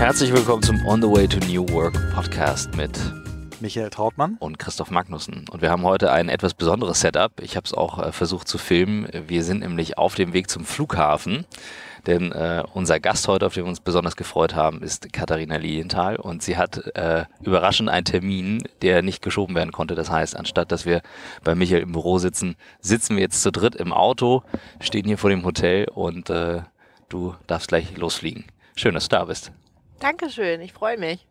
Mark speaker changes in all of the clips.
Speaker 1: Herzlich willkommen zum On the Way to New Work Podcast mit
Speaker 2: Michael Trautmann
Speaker 1: und Christoph Magnussen. Und wir haben heute ein etwas besonderes Setup. Ich habe es auch äh, versucht zu filmen. Wir sind nämlich auf dem Weg zum Flughafen. Denn äh, unser Gast heute, auf den wir uns besonders gefreut haben, ist Katharina Lilienthal und sie hat äh, überraschend einen Termin, der nicht geschoben werden konnte. Das heißt, anstatt dass wir bei Michael im Büro sitzen, sitzen wir jetzt zu dritt im Auto, stehen hier vor dem Hotel und äh, du darfst gleich losfliegen. Schön, dass du da bist.
Speaker 3: Dankeschön, ich freue mich.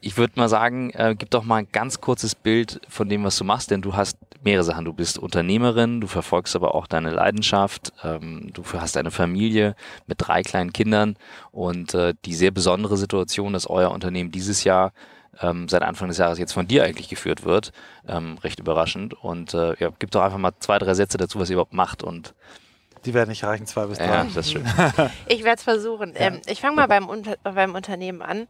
Speaker 1: Ich würde mal sagen, äh, gib doch mal ein ganz kurzes Bild von dem, was du machst, denn du hast mehrere Sachen. Du bist Unternehmerin, du verfolgst aber auch deine Leidenschaft, ähm, du hast eine Familie mit drei kleinen Kindern und äh, die sehr besondere Situation, dass euer Unternehmen dieses Jahr ähm, seit Anfang des Jahres jetzt von dir eigentlich geführt wird, ähm, recht überraschend. Und äh, ja, gib doch einfach mal zwei, drei Sätze dazu, was ihr überhaupt macht und
Speaker 2: die werden nicht reichen, zwei bis drei.
Speaker 1: Ja, das ist schön.
Speaker 3: ich werde es versuchen. Ja. Ähm, ich fange mal beim, Unter beim Unternehmen an.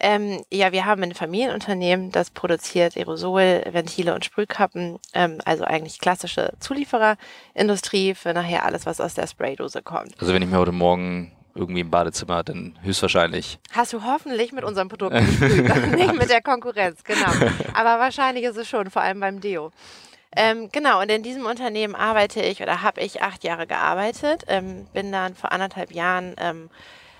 Speaker 3: Ähm, ja, wir haben ein Familienunternehmen, das produziert Aerosol, Ventile und Sprühkappen, ähm, also eigentlich klassische Zuliefererindustrie für nachher alles, was aus der Spraydose kommt.
Speaker 1: Also wenn ich mir heute Morgen irgendwie im Badezimmer, dann höchstwahrscheinlich.
Speaker 3: Hast du hoffentlich mit unserem Produkt gesprüht, nicht mit der Konkurrenz, genau. Aber wahrscheinlich ist es schon, vor allem beim Deo. Ähm, genau, und in diesem Unternehmen arbeite ich oder habe ich acht Jahre gearbeitet, ähm, bin dann vor anderthalb Jahren ähm,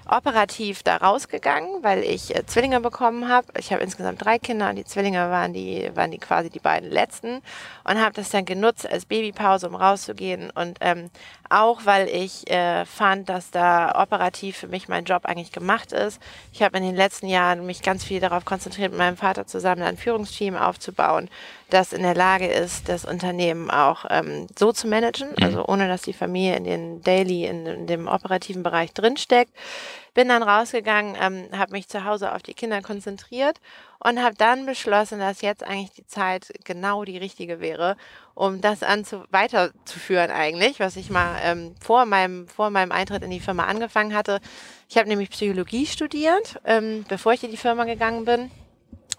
Speaker 3: operativ da rausgegangen, weil ich äh, Zwillinge bekommen habe. Ich habe insgesamt drei Kinder und die Zwillinge waren die, waren die quasi die beiden letzten und habe das dann genutzt als Babypause, um rauszugehen und ähm, auch weil ich äh, fand, dass da operativ für mich mein Job eigentlich gemacht ist. Ich habe in den letzten Jahren mich ganz viel darauf konzentriert, mit meinem Vater zusammen ein Führungsteam aufzubauen, das in der Lage ist, das Unternehmen auch ähm, so zu managen, mhm. also ohne dass die Familie in den Daily, in, in dem operativen Bereich drinsteckt. Bin dann rausgegangen, ähm, habe mich zu Hause auf die Kinder konzentriert und habe dann beschlossen, dass jetzt eigentlich die Zeit genau die richtige wäre, um das anzu weiterzuführen eigentlich, was ich mal ähm, vor, meinem, vor meinem Eintritt in die Firma angefangen hatte. Ich habe nämlich Psychologie studiert, ähm, bevor ich in die Firma gegangen bin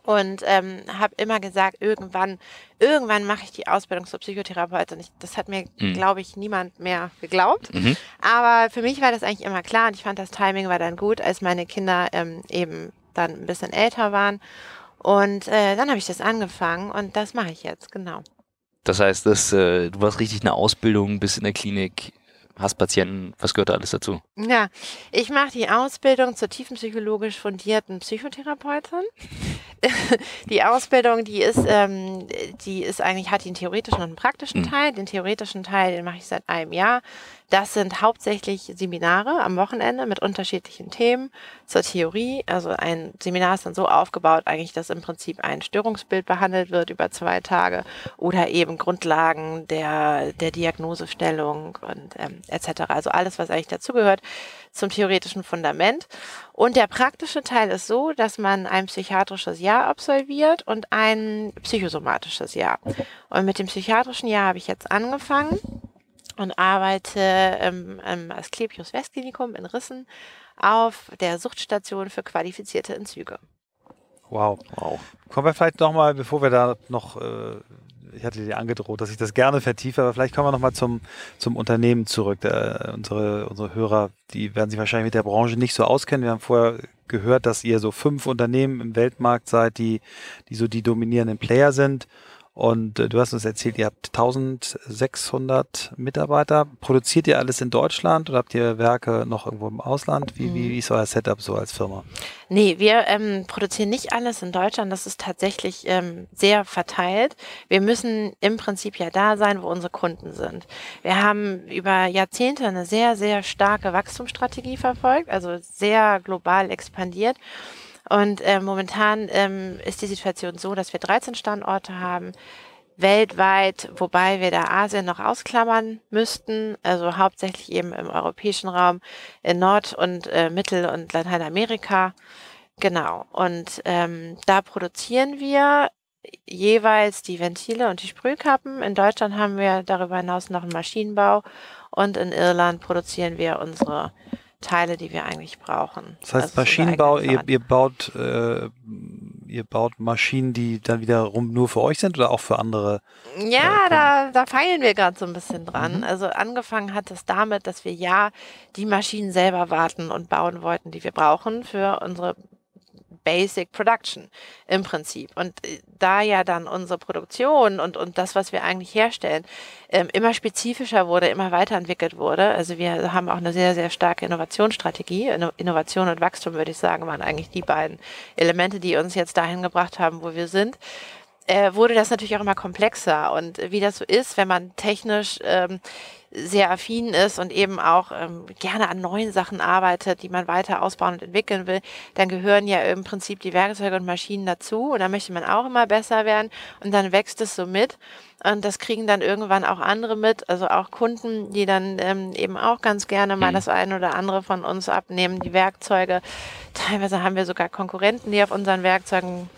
Speaker 3: und ähm, habe immer gesagt, irgendwann, irgendwann mache ich die Ausbildung zur Psychotherapeutin. Ich, das hat mir, mhm. glaube ich, niemand mehr geglaubt. Mhm. Aber für mich war das eigentlich immer klar und ich fand das Timing war dann gut, als meine Kinder ähm, eben dann ein bisschen älter waren. Und äh, dann habe ich das angefangen und das mache ich jetzt, genau.
Speaker 1: Das heißt, dass, äh, du warst richtig eine Ausbildung bis in der Klinik hast Patienten, was gehört da alles dazu?
Speaker 3: Ja, ich mache die Ausbildung zur tiefenpsychologisch fundierten Psychotherapeutin. die Ausbildung, die ist, ähm, die ist eigentlich, hat den theoretischen und den praktischen mhm. Teil. Den theoretischen Teil, den mache ich seit einem Jahr. Das sind hauptsächlich Seminare am Wochenende mit unterschiedlichen Themen zur Theorie. Also ein Seminar ist dann so aufgebaut, eigentlich, dass im Prinzip ein Störungsbild behandelt wird über zwei Tage oder eben Grundlagen der, der Diagnosestellung und ähm, etc. Also alles, was eigentlich dazugehört zum theoretischen Fundament. Und der praktische Teil ist so, dass man ein psychiatrisches Jahr absolviert und ein psychosomatisches Jahr. Und mit dem psychiatrischen Jahr habe ich jetzt angefangen und arbeite im, im Asklepios Westklinikum in Rissen auf der Suchtstation für qualifizierte Entzüge.
Speaker 2: Wow. wow. Kommen wir vielleicht nochmal, bevor wir da noch, äh, ich hatte dir angedroht, dass ich das gerne vertiefe, aber vielleicht kommen wir nochmal zum, zum Unternehmen zurück. Der, unsere, unsere Hörer, die werden sich wahrscheinlich mit der Branche nicht so auskennen. Wir haben vorher gehört, dass ihr so fünf Unternehmen im Weltmarkt seid, die, die so die dominierenden Player sind. Und äh, du hast uns erzählt, ihr habt 1600 Mitarbeiter. Produziert ihr alles in Deutschland oder habt ihr Werke noch irgendwo im Ausland? Wie, mhm. wie ist euer Setup so als Firma?
Speaker 3: Nee, wir ähm, produzieren nicht alles in Deutschland. Das ist tatsächlich ähm, sehr verteilt. Wir müssen im Prinzip ja da sein, wo unsere Kunden sind. Wir haben über Jahrzehnte eine sehr, sehr starke Wachstumsstrategie verfolgt, also sehr global expandiert. Und äh, momentan ähm, ist die Situation so, dass wir 13 Standorte haben, weltweit, wobei wir da Asien noch ausklammern müssten, also hauptsächlich eben im europäischen Raum, in Nord- und äh, Mittel- und Lateinamerika. Genau. Und ähm, da produzieren wir jeweils die Ventile und die Sprühkappen. In Deutschland haben wir darüber hinaus noch einen Maschinenbau und in Irland produzieren wir unsere Teile, die wir eigentlich brauchen.
Speaker 2: Das heißt, also Maschinenbau, ihr, ihr, baut, äh, ihr baut Maschinen, die dann wiederum nur für euch sind oder auch für andere?
Speaker 3: Ja, äh, da, da feilen wir gerade so ein bisschen dran. Mhm. Also angefangen hat es damit, dass wir ja die Maschinen selber warten und bauen wollten, die wir brauchen für unsere Basic Production im Prinzip. Und äh, da ja dann unsere Produktion und, und das, was wir eigentlich herstellen, ähm, immer spezifischer wurde, immer weiterentwickelt wurde. Also wir haben auch eine sehr, sehr starke Innovationsstrategie. Innovation und Wachstum, würde ich sagen, waren eigentlich die beiden Elemente, die uns jetzt dahin gebracht haben, wo wir sind äh, wurde das natürlich auch immer komplexer. Und wie das so ist, wenn man technisch ähm, sehr affin ist und eben auch ähm, gerne an neuen Sachen arbeitet, die man weiter ausbauen und entwickeln will, dann gehören ja im Prinzip die Werkzeuge und Maschinen dazu und da möchte man auch immer besser werden und dann wächst es so mit und das kriegen dann irgendwann auch andere mit, also auch Kunden, die dann ähm, eben auch ganz gerne mal mhm. das eine oder andere von uns abnehmen, die Werkzeuge. Teilweise haben wir sogar Konkurrenten, die auf unseren Werkzeugen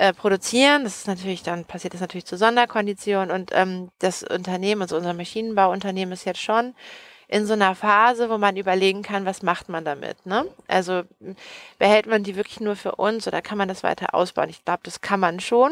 Speaker 3: äh, produzieren. Das ist natürlich, dann passiert das natürlich zu Sonderkonditionen und ähm, das Unternehmen, also unser Maschinenbauunternehmen ist jetzt schon in so einer Phase, wo man überlegen kann, was macht man damit. Ne? Also behält man die wirklich nur für uns oder kann man das weiter ausbauen? Ich glaube, das kann man schon.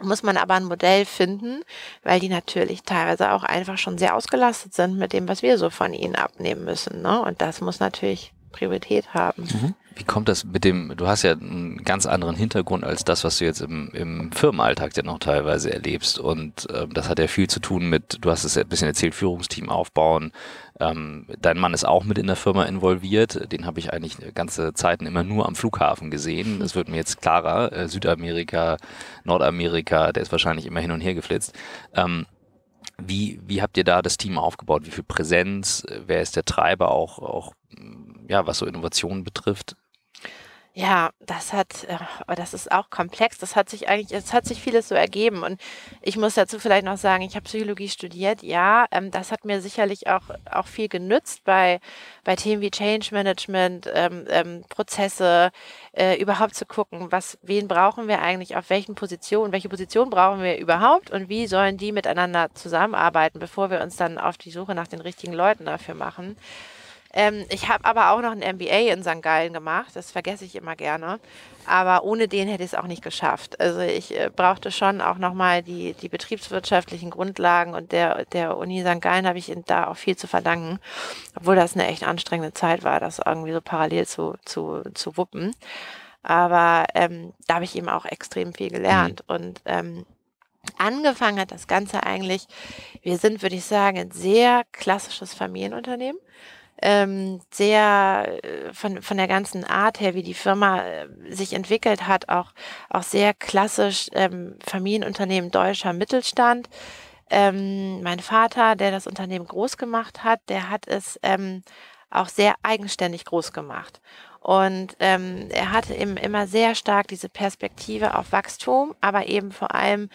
Speaker 3: Muss man aber ein Modell finden, weil die natürlich teilweise auch einfach schon sehr ausgelastet sind mit dem, was wir so von ihnen abnehmen müssen. Ne? Und das muss natürlich Priorität haben. Mhm.
Speaker 1: Wie kommt das mit dem, du hast ja einen ganz anderen Hintergrund als das, was du jetzt im, im Firmenalltag ja noch teilweise erlebst. Und ähm, das hat ja viel zu tun mit, du hast es ja ein bisschen erzählt, Führungsteam aufbauen. Ähm, dein Mann ist auch mit in der Firma involviert. Den habe ich eigentlich ganze Zeiten immer nur am Flughafen gesehen. Das wird mir jetzt klarer. Äh, Südamerika, Nordamerika, der ist wahrscheinlich immer hin und her geflitzt. Ähm, wie, wie habt ihr da das Team aufgebaut? Wie viel Präsenz? Wer ist der Treiber auch, auch ja, was so Innovationen betrifft?
Speaker 3: Ja, das hat, äh, das ist auch komplex. Das hat sich eigentlich, es hat sich vieles so ergeben. Und ich muss dazu vielleicht noch sagen, ich habe Psychologie studiert. Ja, ähm, das hat mir sicherlich auch, auch viel genützt bei, bei Themen wie Change Management, ähm, ähm, Prozesse, äh, überhaupt zu gucken, was, wen brauchen wir eigentlich, auf welchen Positionen, welche Position brauchen wir überhaupt und wie sollen die miteinander zusammenarbeiten, bevor wir uns dann auf die Suche nach den richtigen Leuten dafür machen. Ähm, ich habe aber auch noch ein MBA in St. Gallen gemacht, das vergesse ich immer gerne. Aber ohne den hätte ich es auch nicht geschafft. Also ich äh, brauchte schon auch nochmal die, die betriebswirtschaftlichen Grundlagen und der, der Uni St. Gallen habe ich da auch viel zu verdanken, obwohl das eine echt anstrengende Zeit war, das irgendwie so parallel zu, zu, zu wuppen. Aber ähm, da habe ich eben auch extrem viel gelernt. Mhm. Und ähm, angefangen hat das Ganze eigentlich, wir sind, würde ich sagen, ein sehr klassisches Familienunternehmen ähm, sehr äh, von, von der ganzen Art her, wie die Firma äh, sich entwickelt hat, auch, auch sehr klassisch ähm, Familienunternehmen deutscher Mittelstand. Ähm, mein Vater, der das Unternehmen groß gemacht hat, der hat es ähm, auch sehr eigenständig groß gemacht. Und ähm, er hatte eben immer sehr stark diese Perspektive auf Wachstum, aber eben vor allem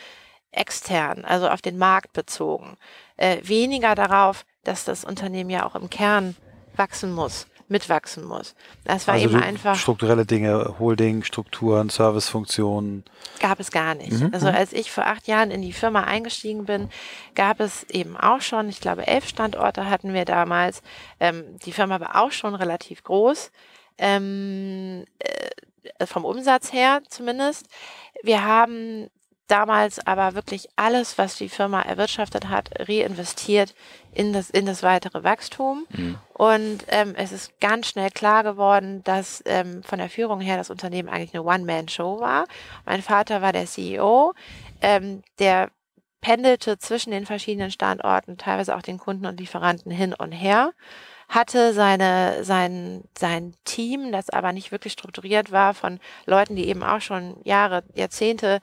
Speaker 3: extern, also auf den Markt bezogen. Äh, weniger darauf, dass das Unternehmen ja auch im Kern wachsen muss, mitwachsen muss. Das war also eben einfach.
Speaker 2: Strukturelle Dinge, Holding, Strukturen, Servicefunktionen.
Speaker 3: Gab es gar nicht. Mhm. Also mhm. als ich vor acht Jahren in die Firma eingestiegen bin, gab es eben auch schon, ich glaube, elf Standorte hatten wir damals. Ähm, die Firma war auch schon relativ groß. Ähm, äh, vom Umsatz her zumindest. Wir haben damals aber wirklich alles, was die Firma erwirtschaftet hat, reinvestiert in das, in das weitere Wachstum. Mhm. Und ähm, es ist ganz schnell klar geworden, dass ähm, von der Führung her das Unternehmen eigentlich eine One-Man-Show war. Mein Vater war der CEO, ähm, der pendelte zwischen den verschiedenen Standorten, teilweise auch den Kunden und Lieferanten hin und her hatte seine, sein, sein Team, das aber nicht wirklich strukturiert war von Leuten, die eben auch schon Jahre, Jahrzehnte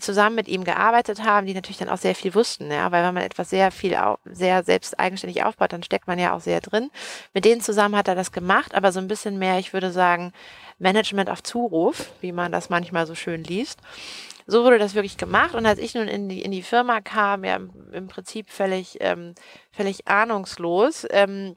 Speaker 3: zusammen mit ihm gearbeitet haben, die natürlich dann auch sehr viel wussten, ja, weil wenn man etwas sehr viel, sehr selbst eigenständig aufbaut, dann steckt man ja auch sehr drin. Mit denen zusammen hat er das gemacht, aber so ein bisschen mehr, ich würde sagen, Management auf Zuruf, wie man das manchmal so schön liest. So wurde das wirklich gemacht und als ich nun in die, in die Firma kam, ja im Prinzip völlig, ähm, völlig ahnungslos, ähm,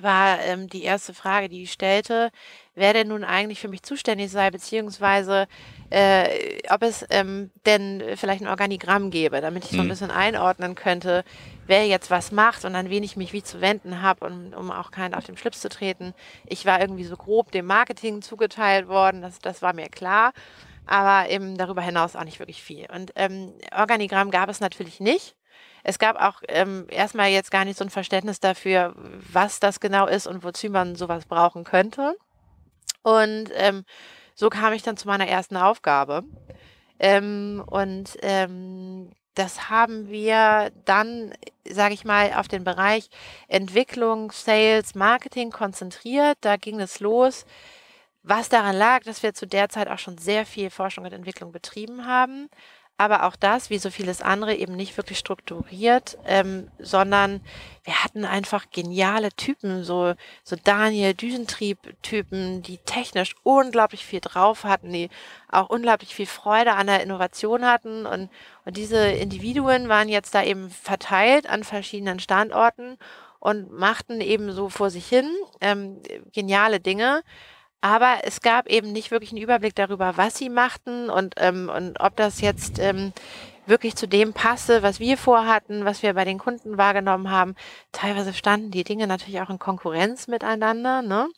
Speaker 3: war ähm, die erste Frage, die ich stellte, wer denn nun eigentlich für mich zuständig sei, beziehungsweise äh, ob es ähm, denn vielleicht ein Organigramm gäbe, damit ich so ein mhm. bisschen einordnen könnte, wer jetzt was macht und an wen ich mich wie zu wenden habe, um, um auch keinen auf den Schlips zu treten. Ich war irgendwie so grob dem Marketing zugeteilt worden, das, das war mir klar. aber eben darüber hinaus auch nicht wirklich viel. Und ähm, Organigramm gab es natürlich nicht. Es gab auch ähm, erstmal jetzt gar nicht so ein Verständnis dafür, was das genau ist und wozu man sowas brauchen könnte. Und ähm, so kam ich dann zu meiner ersten Aufgabe. Ähm, und ähm, das haben wir dann, sage ich mal, auf den Bereich Entwicklung, Sales, Marketing konzentriert. Da ging es los. Was daran lag, dass wir zu der Zeit auch schon sehr viel Forschung und Entwicklung betrieben haben aber auch das, wie so vieles andere, eben nicht wirklich strukturiert, ähm, sondern wir hatten einfach geniale Typen, so, so Daniel Düsentrieb-Typen, die technisch unglaublich viel drauf hatten, die auch unglaublich viel Freude an der Innovation hatten. Und, und diese Individuen waren jetzt da eben verteilt an verschiedenen Standorten und machten eben so vor sich hin ähm, geniale Dinge. Aber es gab eben nicht wirklich einen Überblick darüber, was sie machten und, ähm, und ob das jetzt ähm, wirklich zu dem passe, was wir vorhatten, was wir bei den Kunden wahrgenommen haben. Teilweise standen die Dinge natürlich auch in Konkurrenz miteinander. Ne?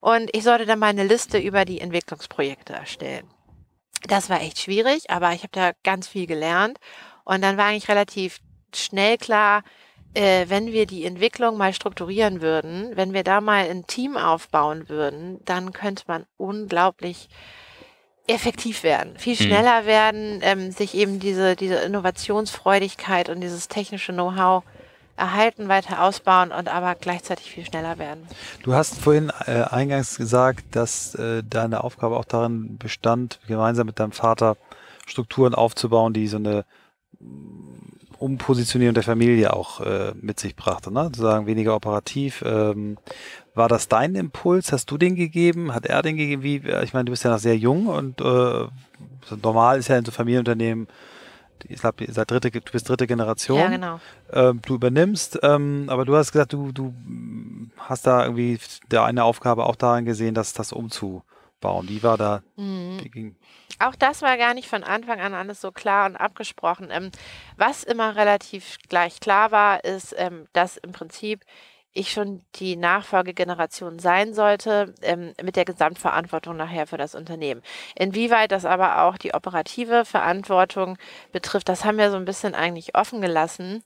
Speaker 3: Und ich sollte dann meine Liste über die Entwicklungsprojekte erstellen. Das war echt schwierig, aber ich habe da ganz viel gelernt. Und dann war eigentlich relativ schnell klar, äh, wenn wir die Entwicklung mal strukturieren würden, wenn wir da mal ein Team aufbauen würden, dann könnte man unglaublich effektiv werden, viel hm. schneller mhm. werden, ähm, sich eben diese, diese Innovationsfreudigkeit und dieses technische Know-how erhalten, weiter ausbauen und aber gleichzeitig viel schneller werden.
Speaker 2: Du hast vorhin äh, eingangs gesagt, dass äh, deine Aufgabe auch darin bestand, gemeinsam mit deinem Vater Strukturen aufzubauen, die so eine Umpositionierung der Familie auch äh, mit sich brachte, ne? Zu sagen, weniger operativ. Ähm, war das dein Impuls? Hast du den gegeben? Hat er den gegeben? Wie, ich meine, du bist ja noch sehr jung und äh, normal ist ja in so Familienunternehmen, ich glaube, seit dritte, du bist dritte Generation. Ja,
Speaker 3: genau.
Speaker 2: Ähm, du übernimmst, ähm, aber du hast gesagt, du, du hast da irgendwie der eine Aufgabe auch darin gesehen, dass das umzubauen. Wie war da? Mhm. Ging?
Speaker 3: Auch das war gar nicht von Anfang an alles so klar und abgesprochen. Ähm, was immer relativ gleich klar war, ist, ähm, dass im Prinzip ich schon die Nachfolgegeneration sein sollte, ähm, mit der Gesamtverantwortung nachher für das Unternehmen. Inwieweit das aber auch die operative Verantwortung betrifft, das haben wir so ein bisschen eigentlich offen gelassen.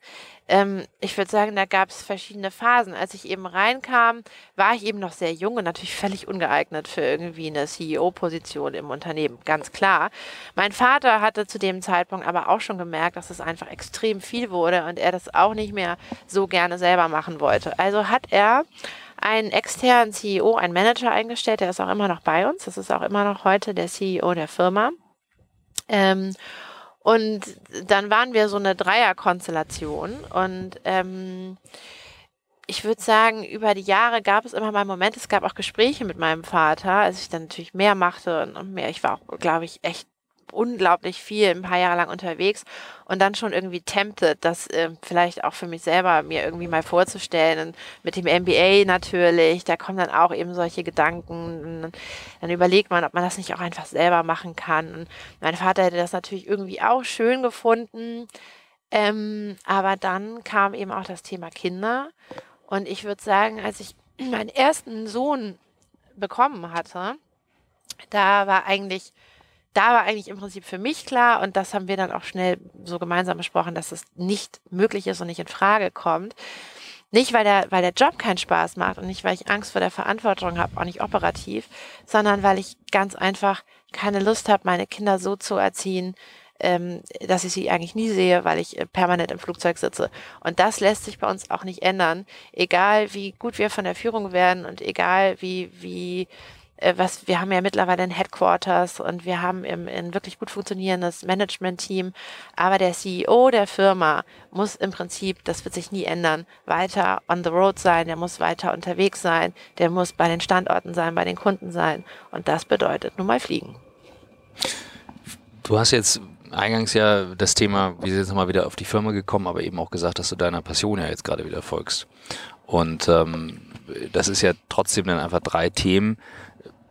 Speaker 3: Ähm, ich würde sagen, da gab es verschiedene Phasen. Als ich eben reinkam, war ich eben noch sehr jung und natürlich völlig ungeeignet für irgendwie eine CEO-Position im Unternehmen, ganz klar. Mein Vater hatte zu dem Zeitpunkt aber auch schon gemerkt, dass es einfach extrem viel wurde und er das auch nicht mehr so gerne selber machen wollte. Also hat er einen externen CEO, einen Manager eingestellt, der ist auch immer noch bei uns. Das ist auch immer noch heute der CEO der Firma. Ähm, und dann waren wir so eine Dreierkonstellation und ähm, ich würde sagen, über die Jahre gab es immer mal Momente, es gab auch Gespräche mit meinem Vater, als ich dann natürlich mehr machte und mehr. Ich war auch, glaube ich, echt unglaublich viel, ein paar Jahre lang unterwegs und dann schon irgendwie tempted, das äh, vielleicht auch für mich selber mir irgendwie mal vorzustellen. Und mit dem MBA natürlich, da kommen dann auch eben solche Gedanken. Dann überlegt man, ob man das nicht auch einfach selber machen kann. Und mein Vater hätte das natürlich irgendwie auch schön gefunden. Ähm, aber dann kam eben auch das Thema Kinder. Und ich würde sagen, als ich meinen ersten Sohn bekommen hatte, da war eigentlich da war eigentlich im Prinzip für mich klar, und das haben wir dann auch schnell so gemeinsam besprochen, dass es nicht möglich ist und nicht in Frage kommt. Nicht, weil der, weil der Job keinen Spaß macht und nicht, weil ich Angst vor der Verantwortung habe, auch nicht operativ, sondern weil ich ganz einfach keine Lust habe, meine Kinder so zu erziehen, ähm, dass ich sie eigentlich nie sehe, weil ich äh, permanent im Flugzeug sitze. Und das lässt sich bei uns auch nicht ändern. Egal wie gut wir von der Führung werden und egal wie, wie was, wir haben ja mittlerweile ein Headquarters und wir haben im, ein wirklich gut funktionierendes Management-Team. Aber der CEO der Firma muss im Prinzip, das wird sich nie ändern, weiter on the road sein, der muss weiter unterwegs sein, der muss bei den Standorten sein, bei den Kunden sein. Und das bedeutet nun mal fliegen.
Speaker 1: Du hast jetzt eingangs ja das Thema, wir sind jetzt nochmal wieder auf die Firma gekommen, aber eben auch gesagt, dass du deiner Passion ja jetzt gerade wieder folgst. Und ähm, das ist ja trotzdem dann einfach drei Themen,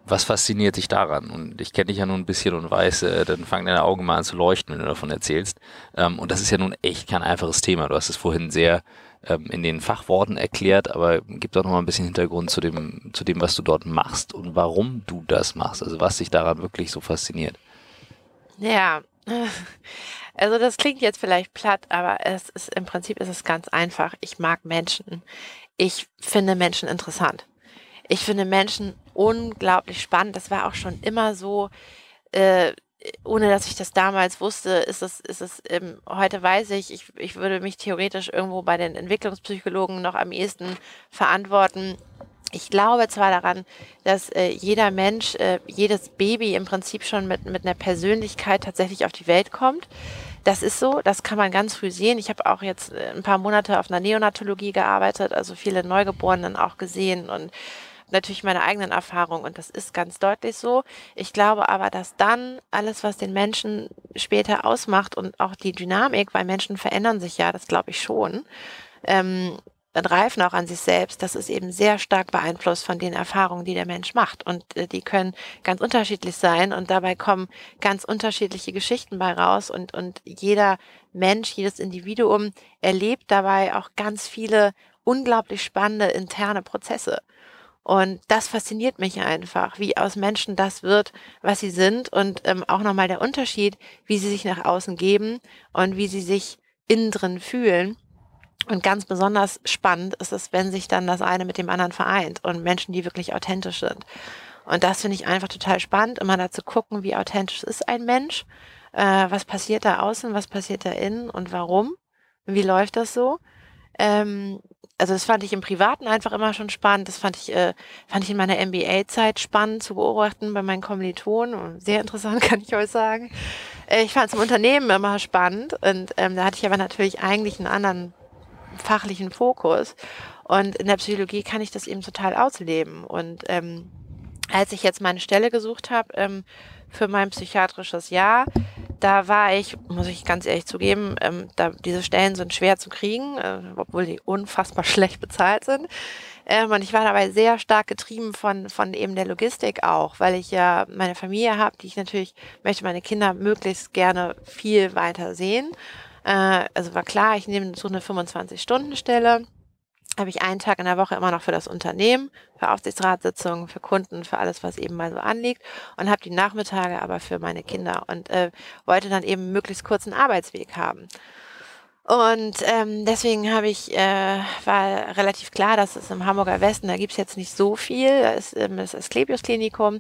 Speaker 1: was fasziniert dich daran? Und ich kenne dich ja nun ein bisschen und weiß, äh, dann fangen deine Augen mal an zu leuchten, wenn du davon erzählst. Ähm, und das ist ja nun echt kein einfaches Thema. Du hast es vorhin sehr ähm, in den Fachworten erklärt, aber gib doch noch mal ein bisschen Hintergrund zu dem, zu dem, was du dort machst und warum du das machst. Also was dich daran wirklich so fasziniert.
Speaker 3: Ja, also das klingt jetzt vielleicht platt, aber es ist im Prinzip ist es ganz einfach. Ich mag Menschen. Ich finde Menschen interessant. Ich finde Menschen unglaublich spannend. Das war auch schon immer so. Äh, ohne dass ich das damals wusste, ist es, ist es, ähm, heute weiß ich, ich, ich würde mich theoretisch irgendwo bei den Entwicklungspsychologen noch am ehesten verantworten. Ich glaube zwar daran, dass äh, jeder Mensch, äh, jedes Baby im Prinzip schon mit, mit einer Persönlichkeit tatsächlich auf die Welt kommt. Das ist so, das kann man ganz früh sehen. Ich habe auch jetzt äh, ein paar Monate auf einer Neonatologie gearbeitet, also viele Neugeborenen auch gesehen und natürlich meine eigenen Erfahrungen und das ist ganz deutlich so. Ich glaube aber, dass dann alles, was den Menschen später ausmacht und auch die Dynamik, weil Menschen verändern sich ja, das glaube ich schon, ähm, und reifen auch an sich selbst, das ist eben sehr stark beeinflusst von den Erfahrungen, die der Mensch macht. Und äh, die können ganz unterschiedlich sein und dabei kommen ganz unterschiedliche Geschichten bei raus und, und jeder Mensch, jedes Individuum erlebt dabei auch ganz viele unglaublich spannende interne Prozesse. Und das fasziniert mich einfach, wie aus Menschen das wird, was sie sind und ähm, auch nochmal der Unterschied, wie sie sich nach außen geben und wie sie sich innen drin fühlen. Und ganz besonders spannend ist es, wenn sich dann das eine mit dem anderen vereint und Menschen, die wirklich authentisch sind. Und das finde ich einfach total spannend, immer da zu gucken, wie authentisch ist ein Mensch, äh, was passiert da außen, was passiert da innen und warum, wie läuft das so. Ähm, also das fand ich im Privaten einfach immer schon spannend. Das fand ich, äh, fand ich in meiner MBA-Zeit spannend zu beobachten bei meinen Kommilitonen. Sehr interessant, kann ich euch sagen. Äh, ich fand es im Unternehmen immer spannend und ähm, da hatte ich aber natürlich eigentlich einen anderen fachlichen Fokus. Und in der Psychologie kann ich das eben total ausleben. Und ähm, als ich jetzt meine Stelle gesucht habe ähm, für mein psychiatrisches Jahr, da war ich, muss ich ganz ehrlich zugeben, ähm, da, diese Stellen sind schwer zu kriegen, äh, obwohl die unfassbar schlecht bezahlt sind. Ähm, und ich war dabei sehr stark getrieben von, von eben der Logistik auch, weil ich ja meine Familie habe, die ich natürlich möchte meine Kinder möglichst gerne viel weiter sehen. Äh, also war klar, ich nehme so eine 25-Stunden-Stelle habe ich einen Tag in der Woche immer noch für das Unternehmen, für Aufsichtsratssitzungen, für Kunden, für alles, was eben mal so anliegt und habe die Nachmittage aber für meine Kinder und äh, wollte dann eben möglichst kurzen Arbeitsweg haben. Und ähm, deswegen habe ich, äh, war relativ klar, dass es im Hamburger Westen, da gibt's jetzt nicht so viel. Da ist ähm, das Asklepios-Klinikum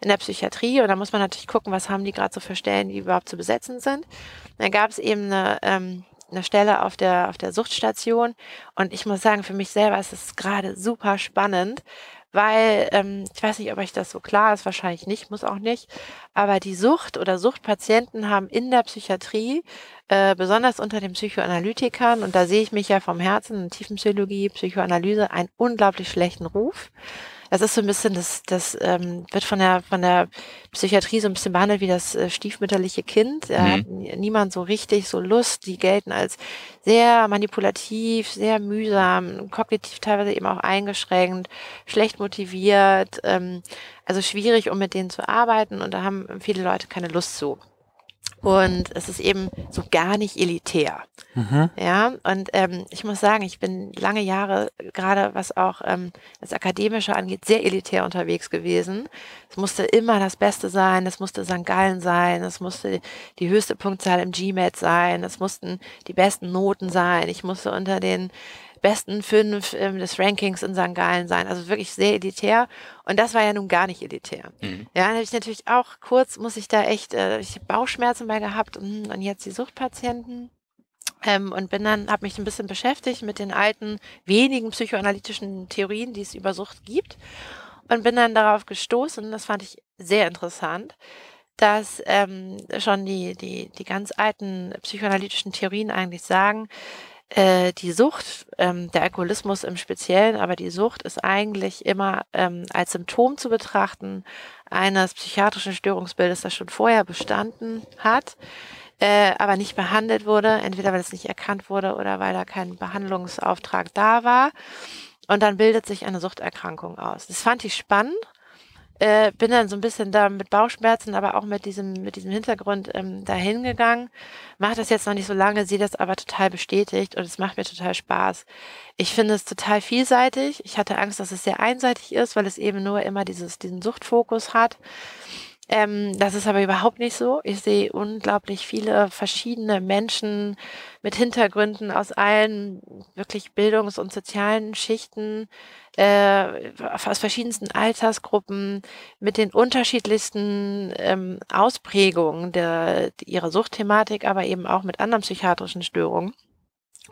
Speaker 3: in der Psychiatrie und da muss man natürlich gucken, was haben die gerade so für Stellen, die überhaupt zu besetzen sind. dann gab es eben eine ähm, eine Stelle auf der, auf der Suchtstation. Und ich muss sagen, für mich selber ist es gerade super spannend, weil ähm, ich weiß nicht, ob euch das so klar ist, wahrscheinlich nicht, muss auch nicht. Aber die Sucht oder Suchtpatienten haben in der Psychiatrie, äh, besonders unter den Psychoanalytikern, und da sehe ich mich ja vom Herzen, Tiefenpsychologie, Psychoanalyse, einen unglaublich schlechten Ruf das ist so ein bisschen, das, das ähm, wird von der, von der Psychiatrie so ein bisschen behandelt wie das äh, stiefmütterliche Kind. Mhm. hat niemand so richtig so Lust. Die gelten als sehr manipulativ, sehr mühsam, kognitiv teilweise eben auch eingeschränkt, schlecht motiviert, ähm, also schwierig, um mit denen zu arbeiten. Und da haben viele Leute keine Lust zu. Und es ist eben so gar nicht elitär. Mhm. Ja, und ähm, ich muss sagen, ich bin lange Jahre, gerade was auch ähm, das Akademische angeht, sehr elitär unterwegs gewesen. Es musste immer das Beste sein, es musste St. Gallen sein, es musste die höchste Punktzahl im GMAT sein, es mussten die besten Noten sein, ich musste unter den besten fünf ähm, des Rankings in St. Gallen sein. Also wirklich sehr elitär. Und das war ja nun gar nicht elitär. Mhm. Ja, dann habe ich natürlich auch kurz, muss ich da echt, äh, ich habe Bauchschmerzen bei gehabt und, und jetzt die Suchtpatienten. Ähm, und bin dann, habe mich ein bisschen beschäftigt mit den alten, wenigen psychoanalytischen Theorien, die es über Sucht gibt. Und bin dann darauf gestoßen, das fand ich sehr interessant, dass ähm, schon die, die, die ganz alten psychoanalytischen Theorien eigentlich sagen, äh, die Sucht, ähm, der Alkoholismus im Speziellen, aber die Sucht ist eigentlich immer ähm, als Symptom zu betrachten eines psychiatrischen Störungsbildes, das schon vorher bestanden hat, äh, aber nicht behandelt wurde, entweder weil es nicht erkannt wurde oder weil da kein Behandlungsauftrag da war. Und dann bildet sich eine Suchterkrankung aus. Das fand ich spannend äh, bin dann so ein bisschen da mit Bauchschmerzen, aber auch mit diesem, mit diesem Hintergrund ähm, dahin gegangen. Mache das jetzt noch nicht so lange, sehe das aber total bestätigt und es macht mir total Spaß. Ich finde es total vielseitig. Ich hatte Angst, dass es sehr einseitig ist, weil es eben nur immer dieses, diesen Suchtfokus hat. Ähm, das ist aber überhaupt nicht so. Ich sehe unglaublich viele verschiedene Menschen mit Hintergründen aus allen wirklich Bildungs- und sozialen Schichten, äh, aus verschiedensten Altersgruppen, mit den unterschiedlichsten ähm, Ausprägungen der, ihrer Suchtthematik, aber eben auch mit anderen psychiatrischen Störungen.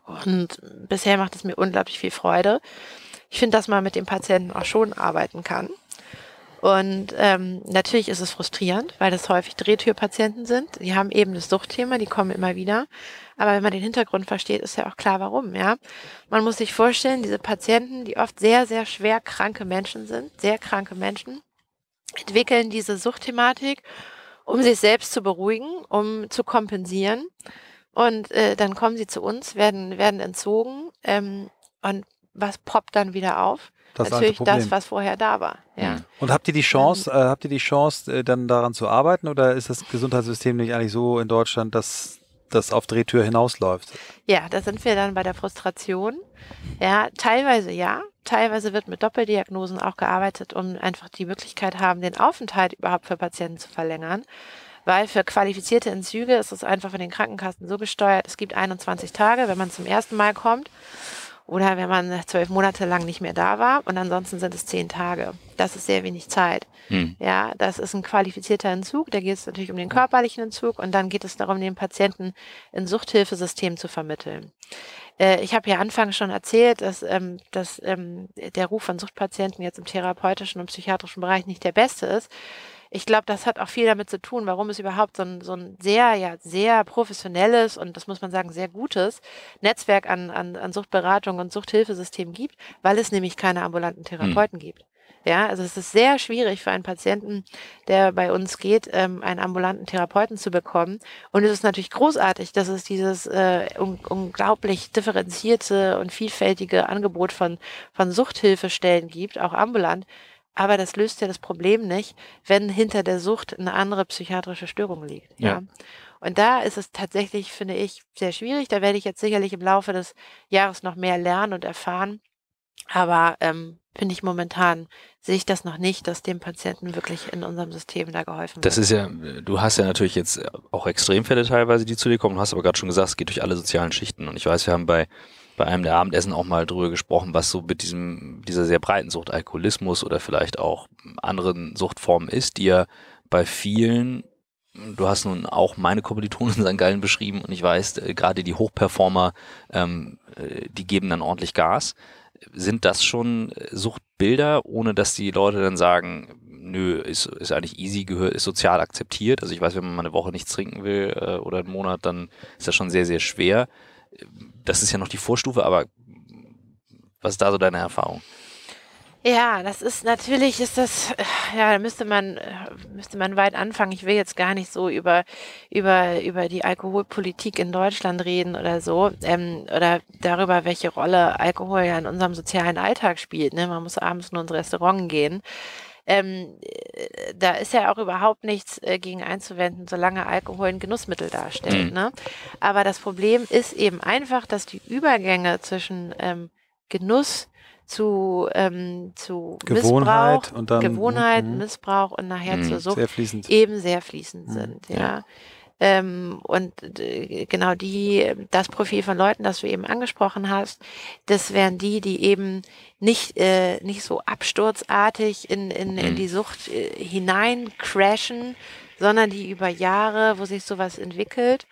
Speaker 3: Und bisher macht es mir unglaublich viel Freude. Ich finde, dass man mit dem Patienten auch schon arbeiten kann. Und ähm, natürlich ist es frustrierend, weil das häufig Drehtürpatienten sind. Die haben eben das Suchtthema, die kommen immer wieder. Aber wenn man den Hintergrund versteht, ist ja auch klar, warum, ja. Man muss sich vorstellen, diese Patienten, die oft sehr, sehr schwer kranke Menschen sind, sehr kranke Menschen, entwickeln diese Suchtthematik, um sich selbst zu beruhigen, um zu kompensieren. Und äh, dann kommen sie zu uns, werden, werden entzogen. Ähm, und was poppt dann wieder auf?
Speaker 2: Das
Speaker 3: Natürlich das, was vorher da war. Ja.
Speaker 2: Mhm. Und habt ihr die Chance, äh, habt ihr die Chance, äh, dann daran zu arbeiten oder ist das Gesundheitssystem nicht eigentlich so in Deutschland, dass das auf Drehtür hinausläuft?
Speaker 3: Ja, da sind wir dann bei der Frustration. Ja, teilweise ja. Teilweise wird mit Doppeldiagnosen auch gearbeitet, um einfach die Möglichkeit haben, den Aufenthalt überhaupt für Patienten zu verlängern. Weil für qualifizierte Entzüge ist es einfach von den Krankenkassen so gesteuert, es gibt 21 Tage, wenn man zum ersten Mal kommt oder wenn man zwölf Monate lang nicht mehr da war und ansonsten sind es zehn Tage. Das ist sehr wenig Zeit. Hm. Ja, das ist ein qualifizierter Entzug. Da geht es natürlich um den körperlichen Entzug und dann geht es darum, den Patienten ein Suchthilfesystem zu vermitteln. Äh, ich habe ja anfangs schon erzählt, dass, ähm, dass ähm, der Ruf von Suchtpatienten jetzt im therapeutischen und psychiatrischen Bereich nicht der beste ist ich glaube, das hat auch viel damit zu tun, warum es überhaupt so ein, so ein sehr, ja, sehr professionelles und das muss man sagen, sehr gutes Netzwerk an, an, an Suchtberatung und Suchthilfesystemen gibt, weil es nämlich keine ambulanten hm. Therapeuten hm. gibt. Ja, also es ist sehr schwierig für einen Patienten, der bei uns geht, ähm, einen ambulanten Therapeuten zu bekommen. Und es ist natürlich großartig, dass es dieses äh, un unglaublich differenzierte und vielfältige Angebot von, von Suchthilfestellen gibt, auch ambulant. Aber das löst ja das Problem nicht, wenn hinter der Sucht eine andere psychiatrische Störung liegt. Ja. ja. Und da ist es tatsächlich, finde ich, sehr schwierig. Da werde ich jetzt sicherlich im Laufe des Jahres noch mehr lernen und erfahren. Aber ähm, finde ich momentan, sehe ich das noch nicht, dass dem Patienten wirklich in unserem System da geholfen wird.
Speaker 1: Das ist ja, du hast ja natürlich jetzt auch Extremfälle teilweise, die zu dir kommen. Du hast aber gerade schon gesagt, es geht durch alle sozialen Schichten. Und ich weiß, wir haben bei bei einem der Abendessen auch mal drüber gesprochen, was so mit diesem, dieser sehr breiten Sucht, Alkoholismus oder vielleicht auch anderen Suchtformen ist, die ja bei vielen, du hast nun auch meine Kommilitonen in St. Gallen beschrieben und ich weiß, äh, gerade die Hochperformer, ähm, äh, die geben dann ordentlich Gas. Sind das schon Suchtbilder, ohne dass die Leute dann sagen, nö, ist, ist eigentlich easy, gehört, ist sozial akzeptiert. Also ich weiß, wenn man mal eine Woche nichts trinken will äh, oder einen Monat, dann ist das schon sehr, sehr schwer das ist ja noch die Vorstufe, aber was ist da so deine Erfahrung?
Speaker 3: Ja, das ist natürlich ist das ja, da müsste man müsste man weit anfangen. Ich will jetzt gar nicht so über über über die Alkoholpolitik in Deutschland reden oder so ähm, oder darüber, welche Rolle Alkohol ja in unserem sozialen Alltag spielt. Ne? Man muss abends nur ins Restaurant gehen ähm, äh, da ist ja auch überhaupt nichts äh, gegen einzuwenden, solange Alkohol ein Genussmittel darstellt. Mhm. Ne? Aber das Problem ist eben einfach, dass die Übergänge zwischen ähm, Genuss zu, ähm, zu
Speaker 2: Gewohnheit
Speaker 3: Missbrauch,
Speaker 2: und dann
Speaker 3: Gewohnheit, mh. Missbrauch und nachher mh, zur Sucht
Speaker 2: sehr
Speaker 3: eben sehr fließend mhm. sind. Ja. ja. Ähm, und äh, genau die, das Profil von Leuten, das du eben angesprochen hast, das wären die, die eben nicht, äh, nicht so absturzartig in, in, in mhm. die Sucht äh, hinein crashen, sondern die über Jahre, wo sich sowas entwickelt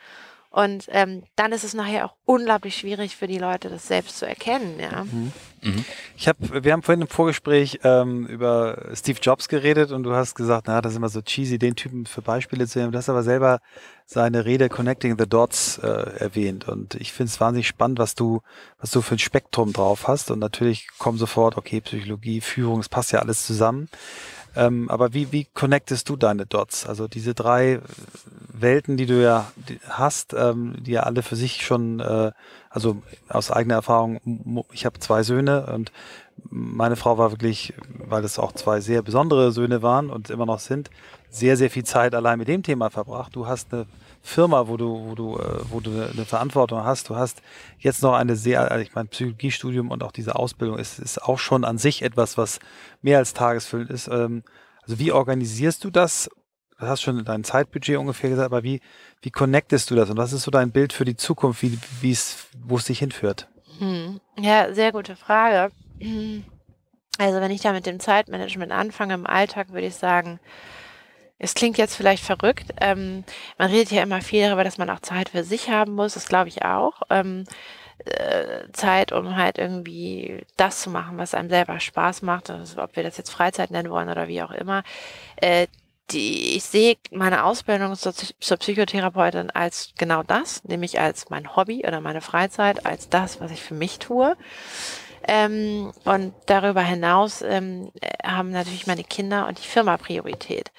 Speaker 3: und ähm, dann ist es nachher auch unglaublich schwierig für die Leute, das selbst zu erkennen. Ja. Mhm.
Speaker 2: Mhm. Ich hab, wir haben vorhin im Vorgespräch ähm, über Steve Jobs geredet und du hast gesagt, na, das ist immer so cheesy, den Typen für Beispiele zu nehmen. Du hast aber selber seine Rede Connecting the Dots äh, erwähnt und ich finde es wahnsinnig spannend, was du, was du für ein Spektrum drauf hast und natürlich kommen sofort, okay, Psychologie, Führung, es passt ja alles zusammen. Ähm, aber wie, wie connectest du deine Dots? Also diese drei Welten, die du ja hast, ähm, die ja alle für sich schon, äh, also aus eigener Erfahrung, ich habe zwei Söhne und meine Frau war wirklich, weil es auch zwei sehr besondere Söhne waren und immer noch sind, sehr, sehr viel Zeit allein mit dem Thema verbracht. Du hast eine Firma, wo du, wo du, äh, wo du eine Verantwortung hast. Du hast jetzt noch eine sehr, also ich meine, Psychologiestudium und auch diese Ausbildung ist, ist auch schon an sich etwas, was mehr als tagesfüllend ist. Ähm, also wie organisierst du das du hast schon dein Zeitbudget ungefähr gesagt, aber wie, wie connectest du das und was ist so dein Bild für die Zukunft, wie, wie es, wo es dich hinführt?
Speaker 3: Hm. Ja, sehr gute Frage. Also wenn ich da mit dem Zeitmanagement anfange im Alltag, würde ich sagen, es klingt jetzt vielleicht verrückt. Ähm, man redet ja immer viel darüber, dass man auch Zeit für sich haben muss. Das glaube ich auch. Ähm, äh, Zeit, um halt irgendwie das zu machen, was einem selber Spaß macht. Also, ob wir das jetzt Freizeit nennen wollen oder wie auch immer. Äh, die, ich sehe meine Ausbildung zur, zur Psychotherapeutin als genau das, nämlich als mein Hobby oder meine Freizeit, als das, was ich für mich tue. Ähm, und darüber hinaus ähm, haben natürlich meine Kinder und die Firma Priorität.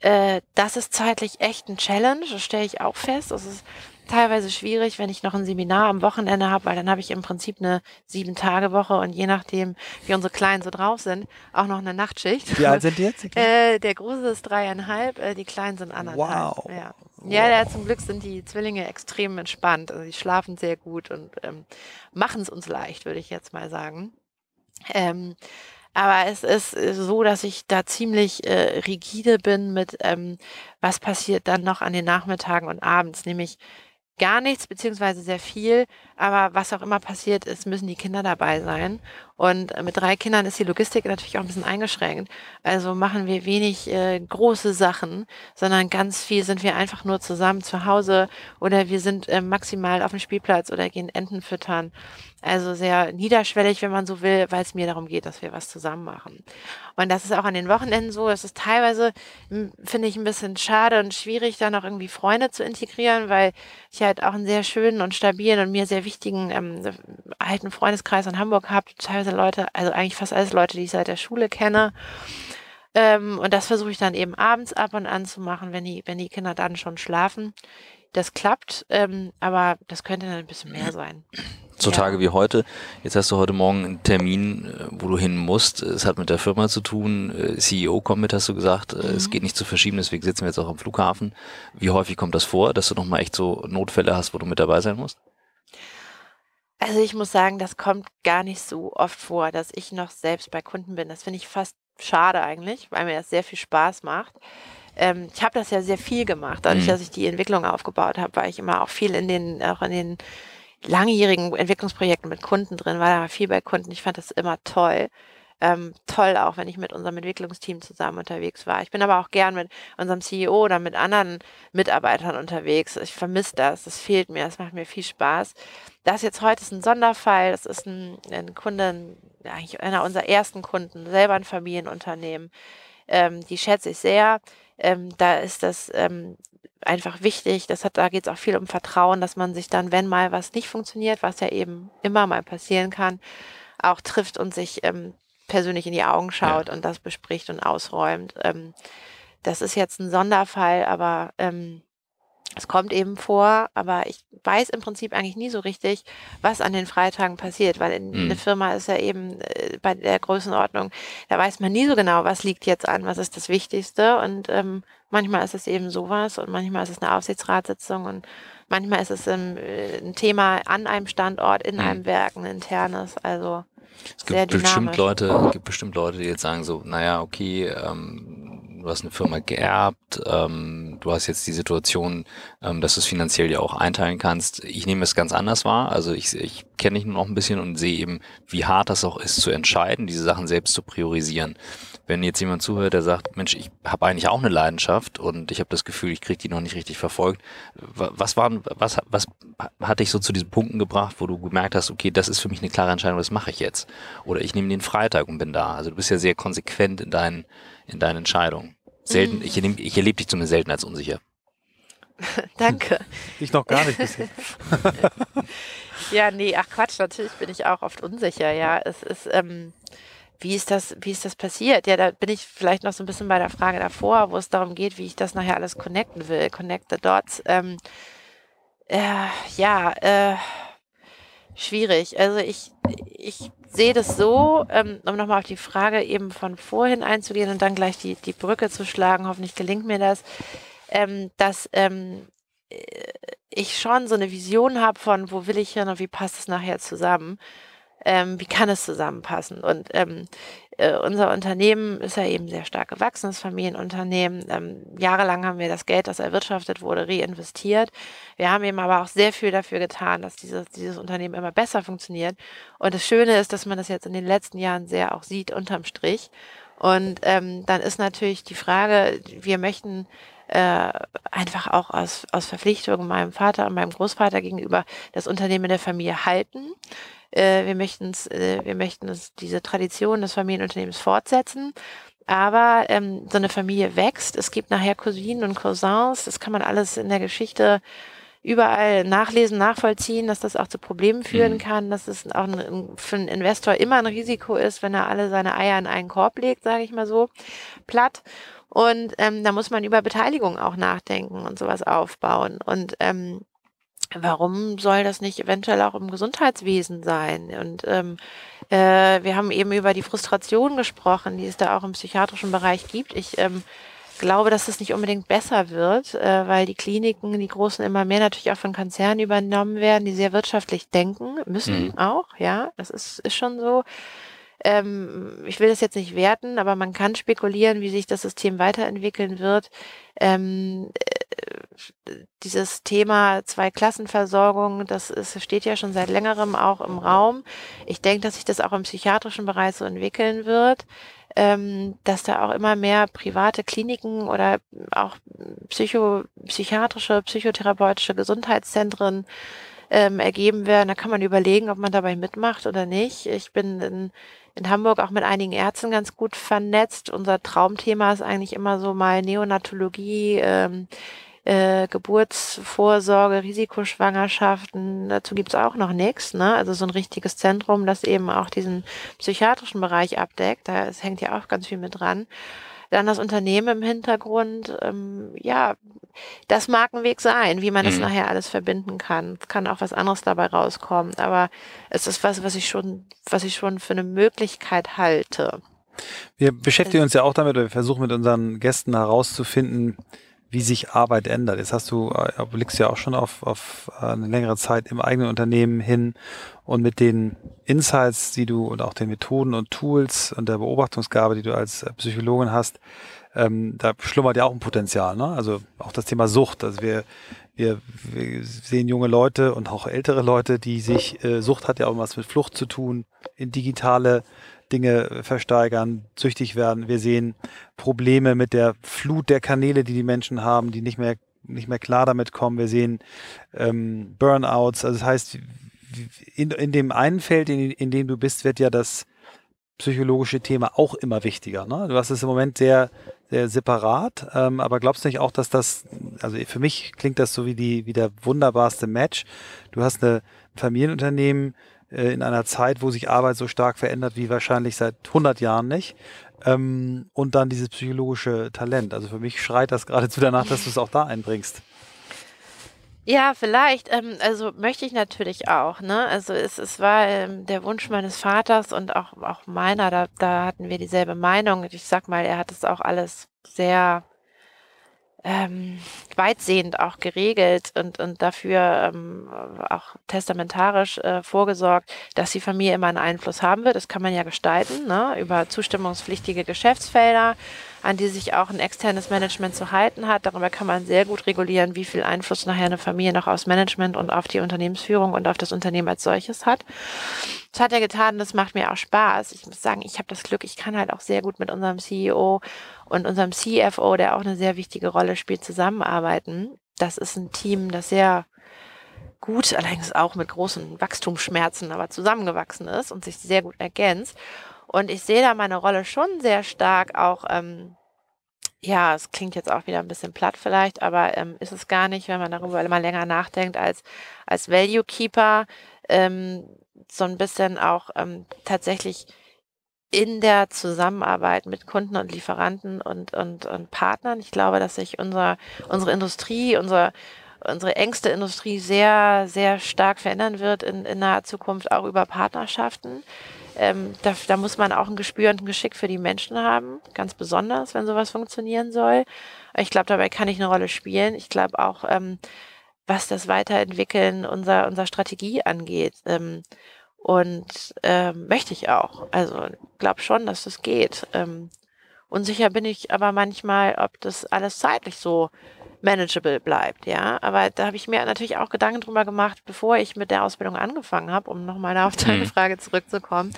Speaker 3: Äh, das ist zeitlich echt ein Challenge, das stelle ich auch fest. Es ist teilweise schwierig, wenn ich noch ein Seminar am Wochenende habe, weil dann habe ich im Prinzip eine Sieben-Tage-Woche und je nachdem, wie unsere Kleinen so drauf sind, auch noch eine Nachtschicht.
Speaker 2: Wie alt sind die jetzt?
Speaker 3: äh, der Große ist dreieinhalb, äh, die Kleinen sind anderthalb.
Speaker 2: Wow.
Speaker 3: Ja. Ja, ja, zum Glück sind die Zwillinge extrem entspannt. Also die schlafen sehr gut und ähm, machen es uns leicht, würde ich jetzt mal sagen. Ähm, aber es ist äh, so, dass ich da ziemlich äh, rigide bin mit, ähm, was passiert dann noch an den Nachmittagen und abends, nämlich gar nichts, beziehungsweise sehr viel. Aber was auch immer passiert ist, müssen die Kinder dabei sein. Und mit drei Kindern ist die Logistik natürlich auch ein bisschen eingeschränkt. Also machen wir wenig äh, große Sachen, sondern ganz viel sind wir einfach nur zusammen zu Hause oder wir sind äh, maximal auf dem Spielplatz oder gehen Enten füttern. Also sehr niederschwellig, wenn man so will, weil es mir darum geht, dass wir was zusammen machen. Und das ist auch an den Wochenenden so. Es ist teilweise, finde ich, ein bisschen schade und schwierig, da noch irgendwie Freunde zu integrieren, weil ich halt auch einen sehr schönen und stabilen und mir sehr wichtigen ähm, alten Freundeskreis in Hamburg habe. Teilweise Leute, also eigentlich fast alles Leute, die ich seit der Schule kenne. Ähm, und das versuche ich dann eben abends ab und an zu machen, wenn die, wenn die Kinder dann schon schlafen. Das klappt, ähm, aber das könnte dann ein bisschen mehr sein.
Speaker 1: So ja. Tage wie heute. Jetzt hast du heute Morgen einen Termin, äh, wo du hin musst. Es hat mit der Firma zu tun. Äh, CEO kommt mit, hast du gesagt. Äh, mhm. Es geht nicht zu verschieben, deswegen sitzen wir jetzt auch am Flughafen. Wie häufig kommt das vor, dass du nochmal echt so Notfälle hast, wo du mit dabei sein musst?
Speaker 3: Also ich muss sagen, das kommt gar nicht so oft vor, dass ich noch selbst bei Kunden bin. Das finde ich fast schade eigentlich, weil mir das sehr viel Spaß macht. Ähm, ich habe das ja sehr viel gemacht, dadurch, mhm. dass ich die Entwicklung aufgebaut habe, war ich immer auch viel in den, auch in den langjährigen Entwicklungsprojekten mit Kunden drin, war da viel bei Kunden. Ich fand das immer toll. Ähm, toll auch, wenn ich mit unserem Entwicklungsteam zusammen unterwegs war. Ich bin aber auch gern mit unserem CEO oder mit anderen Mitarbeitern unterwegs. Ich vermisse das, das fehlt mir, das macht mir viel Spaß. Das jetzt heute ist ein Sonderfall, das ist ein, ein Kunde, eigentlich einer unserer ersten Kunden, selber ein Familienunternehmen. Ähm, die schätze ich sehr. Ähm, da ist das ähm, einfach wichtig. Das hat, da geht es auch viel um Vertrauen, dass man sich dann, wenn mal was nicht funktioniert, was ja eben immer mal passieren kann, auch trifft und sich ähm, persönlich in die Augen schaut ja. und das bespricht und ausräumt. Ähm, das ist jetzt ein Sonderfall, aber ähm, es kommt eben vor, aber ich weiß im Prinzip eigentlich nie so richtig, was an den Freitagen passiert, weil in mhm. eine Firma ist ja eben äh, bei der Größenordnung, da weiß man nie so genau, was liegt jetzt an, was ist das Wichtigste und ähm, manchmal ist es eben sowas und manchmal ist es eine Aufsichtsratssitzung und manchmal ist es ein, äh, ein Thema an einem Standort, in mhm. einem Werk, ein internes, also
Speaker 1: es gibt bestimmt Leute, gibt bestimmt Leute, die jetzt sagen so, naja, okay, ähm, du hast eine Firma geerbt, ähm, du hast jetzt die Situation, ähm, dass du es finanziell ja auch einteilen kannst. Ich nehme es ganz anders wahr. Also ich, ich kenne dich nur noch ein bisschen und sehe eben, wie hart das auch ist zu entscheiden, diese Sachen selbst zu priorisieren. Wenn jetzt jemand zuhört, der sagt, Mensch, ich habe eigentlich auch eine Leidenschaft und ich habe das Gefühl, ich kriege die noch nicht richtig verfolgt. Was waren, was, was hat dich so zu diesen Punkten gebracht, wo du gemerkt hast, okay, das ist für mich eine klare Entscheidung, das mache ich jetzt. Oder ich nehme den Freitag und bin da. Also du bist ja sehr konsequent in deinen in deinen Entscheidungen. Selten, mhm. ich, ich erlebe dich zumindest selten als unsicher.
Speaker 3: Danke.
Speaker 2: Ich noch gar nicht bisher.
Speaker 3: ja, nee, ach Quatsch, natürlich bin ich auch oft unsicher, ja. Es ist, ähm, wie ist das, wie ist das passiert? Ja, da bin ich vielleicht noch so ein bisschen bei der Frage davor, wo es darum geht, wie ich das nachher alles connecten will. Connect the dots. Ähm, äh, ja, äh, schwierig. Also ich, ich sehe das so, ähm, um nochmal auf die Frage eben von vorhin einzugehen und dann gleich die, die Brücke zu schlagen, hoffentlich gelingt mir das, ähm, dass ähm, äh, ich schon so eine Vision habe von, wo will ich hin und wie passt es nachher zusammen. Ähm, wie kann es zusammenpassen? Und ähm, äh, unser Unternehmen ist ja eben sehr stark gewachsen, das Familienunternehmen. Ähm, jahrelang haben wir das Geld, das erwirtschaftet wurde, reinvestiert. Wir haben eben aber auch sehr viel dafür getan, dass dieses, dieses Unternehmen immer besser funktioniert. Und das Schöne ist, dass man das jetzt in den letzten Jahren sehr auch sieht, unterm Strich. Und ähm, dann ist natürlich die Frage, wir möchten äh, einfach auch aus, aus Verpflichtung meinem Vater und meinem Großvater gegenüber das Unternehmen der Familie halten. Äh, wir möchten es, äh, wir möchten es, diese Tradition des Familienunternehmens fortsetzen. Aber ähm, so eine Familie wächst. Es gibt nachher Cousinen und Cousins. Das kann man alles in der Geschichte überall nachlesen, nachvollziehen, dass das auch zu Problemen führen mhm. kann, dass es auch ein, für einen Investor immer ein Risiko ist, wenn er alle seine Eier in einen Korb legt, sage ich mal so platt. Und ähm, da muss man über Beteiligung auch nachdenken und sowas aufbauen. Und ähm, warum soll das nicht eventuell auch im Gesundheitswesen sein? Und ähm, äh, wir haben eben über die Frustration gesprochen, die es da auch im psychiatrischen Bereich gibt. Ich ähm, glaube, dass es nicht unbedingt besser wird, äh, weil die Kliniken, die großen immer mehr natürlich auch von Konzernen übernommen werden, die sehr wirtschaftlich denken müssen mhm. auch. Ja, das ist, ist schon so. Ähm, ich will das jetzt nicht werten, aber man kann spekulieren, wie sich das System weiterentwickeln wird. Ähm, äh, dieses Thema Zweiklassenversorgung, das ist, steht ja schon seit längerem auch im Raum. Ich denke, dass sich das auch im psychiatrischen Bereich so entwickeln wird, ähm, dass da auch immer mehr private Kliniken oder auch psycho, psychiatrische, psychotherapeutische Gesundheitszentren ähm, ergeben werden. Da kann man überlegen, ob man dabei mitmacht oder nicht. Ich bin in in Hamburg auch mit einigen Ärzten ganz gut vernetzt. Unser Traumthema ist eigentlich immer so mal Neonatologie, ähm, äh, Geburtsvorsorge, Risikoschwangerschaften. Dazu gibt's auch noch nichts. Ne? Also so ein richtiges Zentrum, das eben auch diesen psychiatrischen Bereich abdeckt. Da hängt ja auch ganz viel mit dran. Dann das Unternehmen im Hintergrund. Ähm, ja, das mag ein Weg sein, wie man das mhm. nachher alles verbinden kann. Es kann auch was anderes dabei rauskommen. Aber es ist was, was ich schon, was ich schon für eine Möglichkeit halte.
Speaker 2: Wir beschäftigen uns ja auch damit, oder wir versuchen mit unseren Gästen herauszufinden, wie sich Arbeit ändert. Jetzt hast du, äh, blickst ja auch schon auf, auf eine längere Zeit im eigenen Unternehmen hin und mit den Insights, die du und auch den Methoden und Tools und der Beobachtungsgabe, die du als äh, Psychologin hast, ähm, da schlummert ja auch ein Potenzial. Ne? Also auch das Thema Sucht. Also wir, wir, wir sehen junge Leute und auch ältere Leute, die sich, äh, Sucht hat ja auch was mit Flucht zu tun, in digitale Dinge versteigern, süchtig werden. Wir sehen Probleme mit der Flut der Kanäle, die die Menschen haben, die nicht mehr nicht mehr klar damit kommen. Wir sehen ähm, Burnouts. Also das heißt, in, in dem einen Feld, in, in dem du bist, wird ja das psychologische Thema auch immer wichtiger. Ne? Du hast es im Moment sehr, sehr separat, ähm, aber glaubst du nicht auch, dass das, also für mich klingt das so wie die, wie der wunderbarste Match. Du hast eine Familienunternehmen, äh, in einer Zeit, wo sich Arbeit so stark verändert wie wahrscheinlich seit 100 Jahren nicht. Ähm, und dann dieses psychologische Talent. Also für mich schreit das geradezu danach, dass du es auch da einbringst.
Speaker 3: Ja, vielleicht. Ähm, also möchte ich natürlich auch. Ne? Also es, es war ähm, der Wunsch meines Vaters und auch, auch meiner. Da, da hatten wir dieselbe Meinung. Ich sag mal, er hat es auch alles sehr ähm, weitsehend auch geregelt und, und dafür ähm, auch testamentarisch äh, vorgesorgt, dass die Familie immer einen Einfluss haben wird. Das kann man ja gestalten, ne? über zustimmungspflichtige Geschäftsfelder, an die sich auch ein externes Management zu halten hat. Darüber kann man sehr gut regulieren, wie viel Einfluss nachher eine Familie noch aufs Management und auf die Unternehmensführung und auf das Unternehmen als solches hat. Das hat er getan, das macht mir auch Spaß. Ich muss sagen, ich habe das Glück, ich kann halt auch sehr gut mit unserem CEO und unserem CFO, der auch eine sehr wichtige Rolle spielt, zusammenarbeiten. Das ist ein Team, das sehr gut, allerdings auch mit großen Wachstumsschmerzen, aber zusammengewachsen ist und sich sehr gut ergänzt. Und ich sehe da meine Rolle schon sehr stark auch, ähm, ja, es klingt jetzt auch wieder ein bisschen platt vielleicht, aber ähm, ist es gar nicht, wenn man darüber immer länger nachdenkt, als, als Value Keeper ähm, so ein bisschen auch ähm, tatsächlich in der Zusammenarbeit mit Kunden und Lieferanten und, und, und Partnern. Ich glaube, dass sich unser, unsere Industrie, unsere, unsere engste Industrie sehr, sehr stark verändern wird in, in naher Zukunft, auch über Partnerschaften. Ähm, da, da muss man auch ein Gespür und ein Geschick für die Menschen haben, ganz besonders, wenn sowas funktionieren soll. Ich glaube, dabei kann ich eine Rolle spielen. Ich glaube auch, ähm, was das Weiterentwickeln unserer, unserer Strategie angeht. Ähm, Und ähm, möchte ich auch. Also glaube schon, dass das geht. Ähm, unsicher bin ich aber manchmal, ob das alles zeitlich so manageable bleibt, ja. Aber da habe ich mir natürlich auch Gedanken drüber gemacht, bevor ich mit der Ausbildung angefangen habe, um nochmal auf deine mhm. Frage zurückzukommen.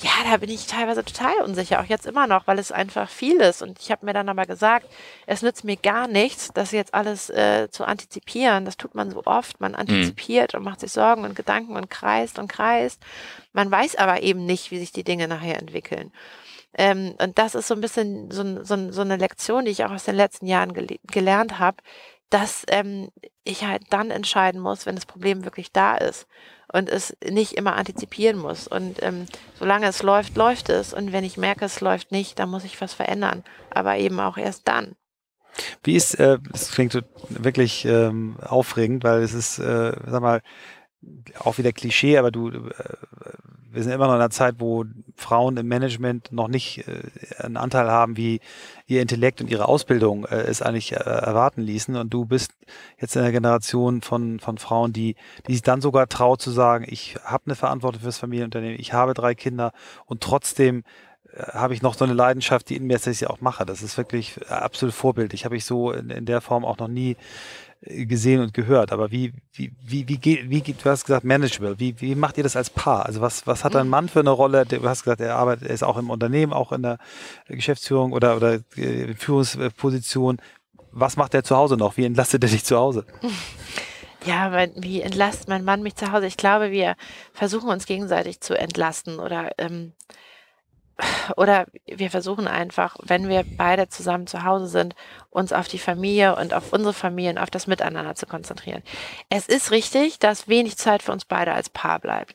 Speaker 3: Ja, da bin ich teilweise total unsicher, auch jetzt immer noch, weil es einfach viel ist. Und ich habe mir dann aber gesagt, es nützt mir gar nichts, das jetzt alles äh, zu antizipieren. Das tut man so oft. Man mhm. antizipiert mhm. und macht sich Sorgen und Gedanken und kreist und kreist. Man weiß aber eben nicht, wie sich die Dinge nachher entwickeln. Ähm, und das ist so ein bisschen so, so, so, eine Lektion, die ich auch aus den letzten Jahren gele gelernt habe, dass ähm, ich halt dann entscheiden muss, wenn das Problem wirklich da ist und es nicht immer antizipieren muss. Und ähm, solange es läuft, läuft es. Und wenn ich merke, es läuft nicht, dann muss ich was verändern. Aber eben auch erst dann.
Speaker 2: Wie ist, äh, das klingt wirklich ähm, aufregend, weil es ist, äh, sag mal, auch wieder Klischee, aber du, äh, wir sind immer noch in einer Zeit, wo Frauen im Management noch nicht äh, einen Anteil haben, wie ihr Intellekt und ihre Ausbildung äh, es eigentlich erwarten ließen. Und du bist jetzt in der Generation von, von Frauen, die, die sich dann sogar traut zu sagen, ich habe eine Verantwortung fürs Familienunternehmen, ich habe drei Kinder und trotzdem habe ich noch so eine Leidenschaft, die in mir ist, dass ich sie auch mache. Das ist wirklich absolut vorbildlich. Habe ich so in, in der Form auch noch nie gesehen und gehört. Aber wie, wie, wie, wie geht, wie geht, du hast gesagt, manageable. Wie, wie macht ihr das als Paar? Also was, was hat dein mhm. Mann für eine Rolle? Du hast gesagt, er arbeitet, er ist auch im Unternehmen, auch in der Geschäftsführung oder, oder äh, Führungsposition. Was macht er zu Hause noch? Wie entlastet er dich zu Hause?
Speaker 3: Ja, wie entlastet mein Mann mich zu Hause? Ich glaube, wir versuchen uns gegenseitig zu entlasten oder ähm, oder wir versuchen einfach, wenn wir beide zusammen zu Hause sind, uns auf die Familie und auf unsere Familien, auf das Miteinander zu konzentrieren. Es ist richtig, dass wenig Zeit für uns beide als Paar bleibt.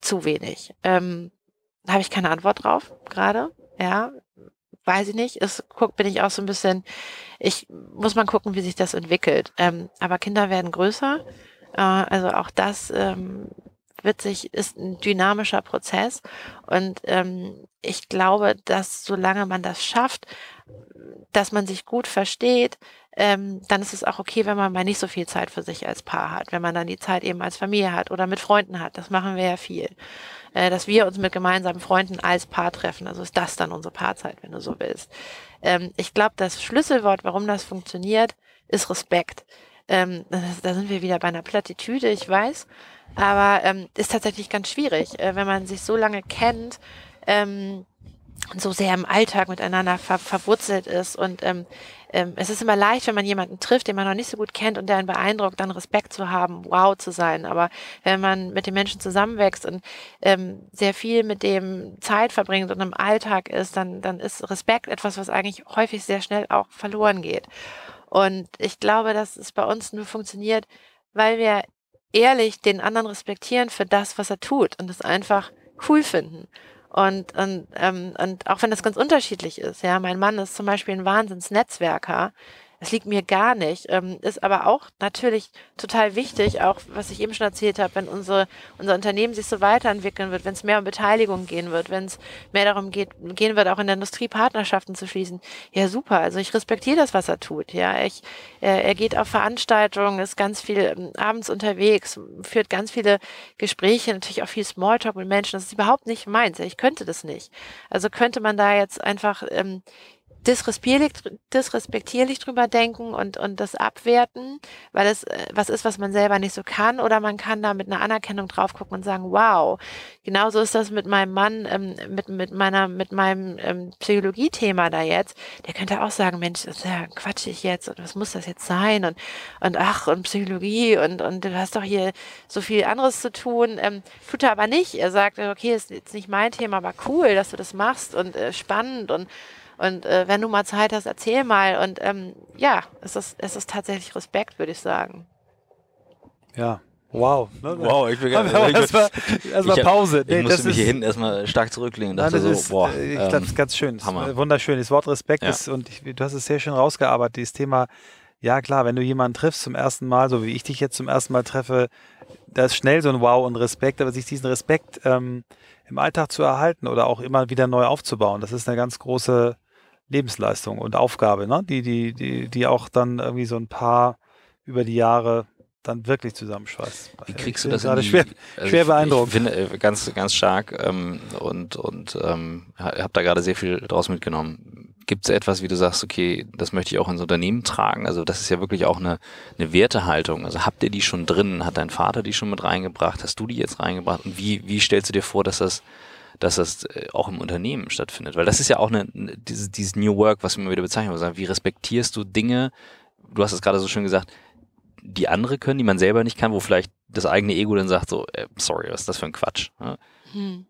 Speaker 3: Zu wenig. Ähm, Habe ich keine Antwort drauf gerade. Ja, weiß ich nicht. Es guck, bin ich auch so ein bisschen, ich muss mal gucken, wie sich das entwickelt. Ähm, aber Kinder werden größer. Äh, also auch das ähm, wird sich, ist ein dynamischer Prozess. Und ähm, ich glaube, dass solange man das schafft, dass man sich gut versteht, ähm, dann ist es auch okay, wenn man mal nicht so viel Zeit für sich als Paar hat, wenn man dann die Zeit eben als Familie hat oder mit Freunden hat. Das machen wir ja viel. Äh, dass wir uns mit gemeinsamen Freunden als Paar treffen. Also ist das dann unsere Paarzeit, wenn du so willst. Ähm, ich glaube, das Schlüsselwort, warum das funktioniert, ist Respekt. Ähm, da sind wir wieder bei einer Plattitüde, ich weiß. Aber ähm, ist tatsächlich ganz schwierig, äh, wenn man sich so lange kennt, ähm, so sehr im Alltag miteinander ver verwurzelt ist. Und ähm, ähm, es ist immer leicht, wenn man jemanden trifft, den man noch nicht so gut kennt und der einen beeindruckt, dann Respekt zu haben, wow zu sein. Aber wenn man mit den Menschen zusammenwächst und ähm, sehr viel mit dem Zeit verbringt und im Alltag ist, dann, dann ist Respekt etwas, was eigentlich häufig sehr schnell auch verloren geht. Und ich glaube, dass es bei uns nur funktioniert, weil wir ehrlich den anderen respektieren für das, was er tut und es einfach cool finden. Und, und, ähm, und auch wenn das ganz unterschiedlich ist, ja, mein Mann ist zum Beispiel ein Wahnsinnsnetzwerker, das liegt mir gar nicht. Ähm, ist aber auch natürlich total wichtig, auch was ich eben schon erzählt habe, wenn unsere, unser Unternehmen sich so weiterentwickeln wird, wenn es mehr um Beteiligung gehen wird, wenn es mehr darum geht, gehen wird, auch in der Industrie Partnerschaften zu schließen. Ja, super. Also ich respektiere das, was er tut. Ja, ich, äh, er geht auf Veranstaltungen, ist ganz viel ähm, abends unterwegs, führt ganz viele Gespräche, natürlich auch viel Smalltalk mit Menschen. Das ist überhaupt nicht meins. Ich könnte das nicht. Also könnte man da jetzt einfach ähm, disrespektierlich, disrespektierlich drüber denken und, und das abwerten, weil es äh, was ist, was man selber nicht so kann, oder man kann da mit einer Anerkennung drauf gucken und sagen, wow, genauso ist das mit meinem Mann, ähm, mit, mit meiner, mit meinem ähm, Psychologie-Thema da jetzt. Der könnte auch sagen, Mensch, das ist ja quatschig jetzt und was muss das jetzt sein und, und ach, und Psychologie und, und du hast doch hier so viel anderes zu tun. Ähm, tut er aber nicht. Er sagt, okay, ist jetzt nicht mein Thema, aber cool, dass du das machst und äh, spannend und und äh, wenn du mal Zeit hast, erzähl mal. Und ähm, ja, es ist, es ist tatsächlich Respekt, würde ich sagen.
Speaker 2: Ja, Wow.
Speaker 1: Ne? Wow, ich will erstmal erst Pause. Nee, ich musste mich hier hinten erstmal stark zurücklehnen.
Speaker 2: Nein, das so, ist, boah, äh, ich glaube, das ist ganz schön. Hammer. wunderschön. Das Wort Respekt ja. ist, und ich, du hast es sehr schön rausgearbeitet, dieses Thema, ja klar, wenn du jemanden triffst zum ersten Mal, so wie ich dich jetzt zum ersten Mal treffe, da ist schnell so ein Wow und Respekt, aber sich diesen Respekt ähm, im Alltag zu erhalten oder auch immer wieder neu aufzubauen, das ist eine ganz große Lebensleistung und Aufgabe, ne? die, die, die, die auch dann irgendwie so ein paar über die Jahre dann wirklich zusammenschweißt.
Speaker 1: Wie kriegst du das
Speaker 2: gerade
Speaker 1: in die,
Speaker 2: schwer,
Speaker 1: also
Speaker 2: schwer beeindruckend.
Speaker 1: Ich finde äh, ganz, ganz stark ähm, und, und ähm, habe da gerade sehr viel draus mitgenommen. Gibt es etwas, wie du sagst, okay, das möchte ich auch ins Unternehmen tragen? Also das ist ja wirklich auch eine, eine Wertehaltung. Also habt ihr die schon drin? Hat dein Vater die schon mit reingebracht? Hast du die jetzt reingebracht? Und wie, wie stellst du dir vor, dass das dass das äh, auch im Unternehmen stattfindet. Weil das ist ja auch eine, dieses, dieses New Work, was wir immer wieder bezeichnen. Also wie respektierst du Dinge, du hast es gerade so schön gesagt, die andere können, die man selber nicht kann, wo vielleicht das eigene Ego dann sagt, so, äh, sorry, was ist das für ein Quatsch? Ja?
Speaker 3: Hm.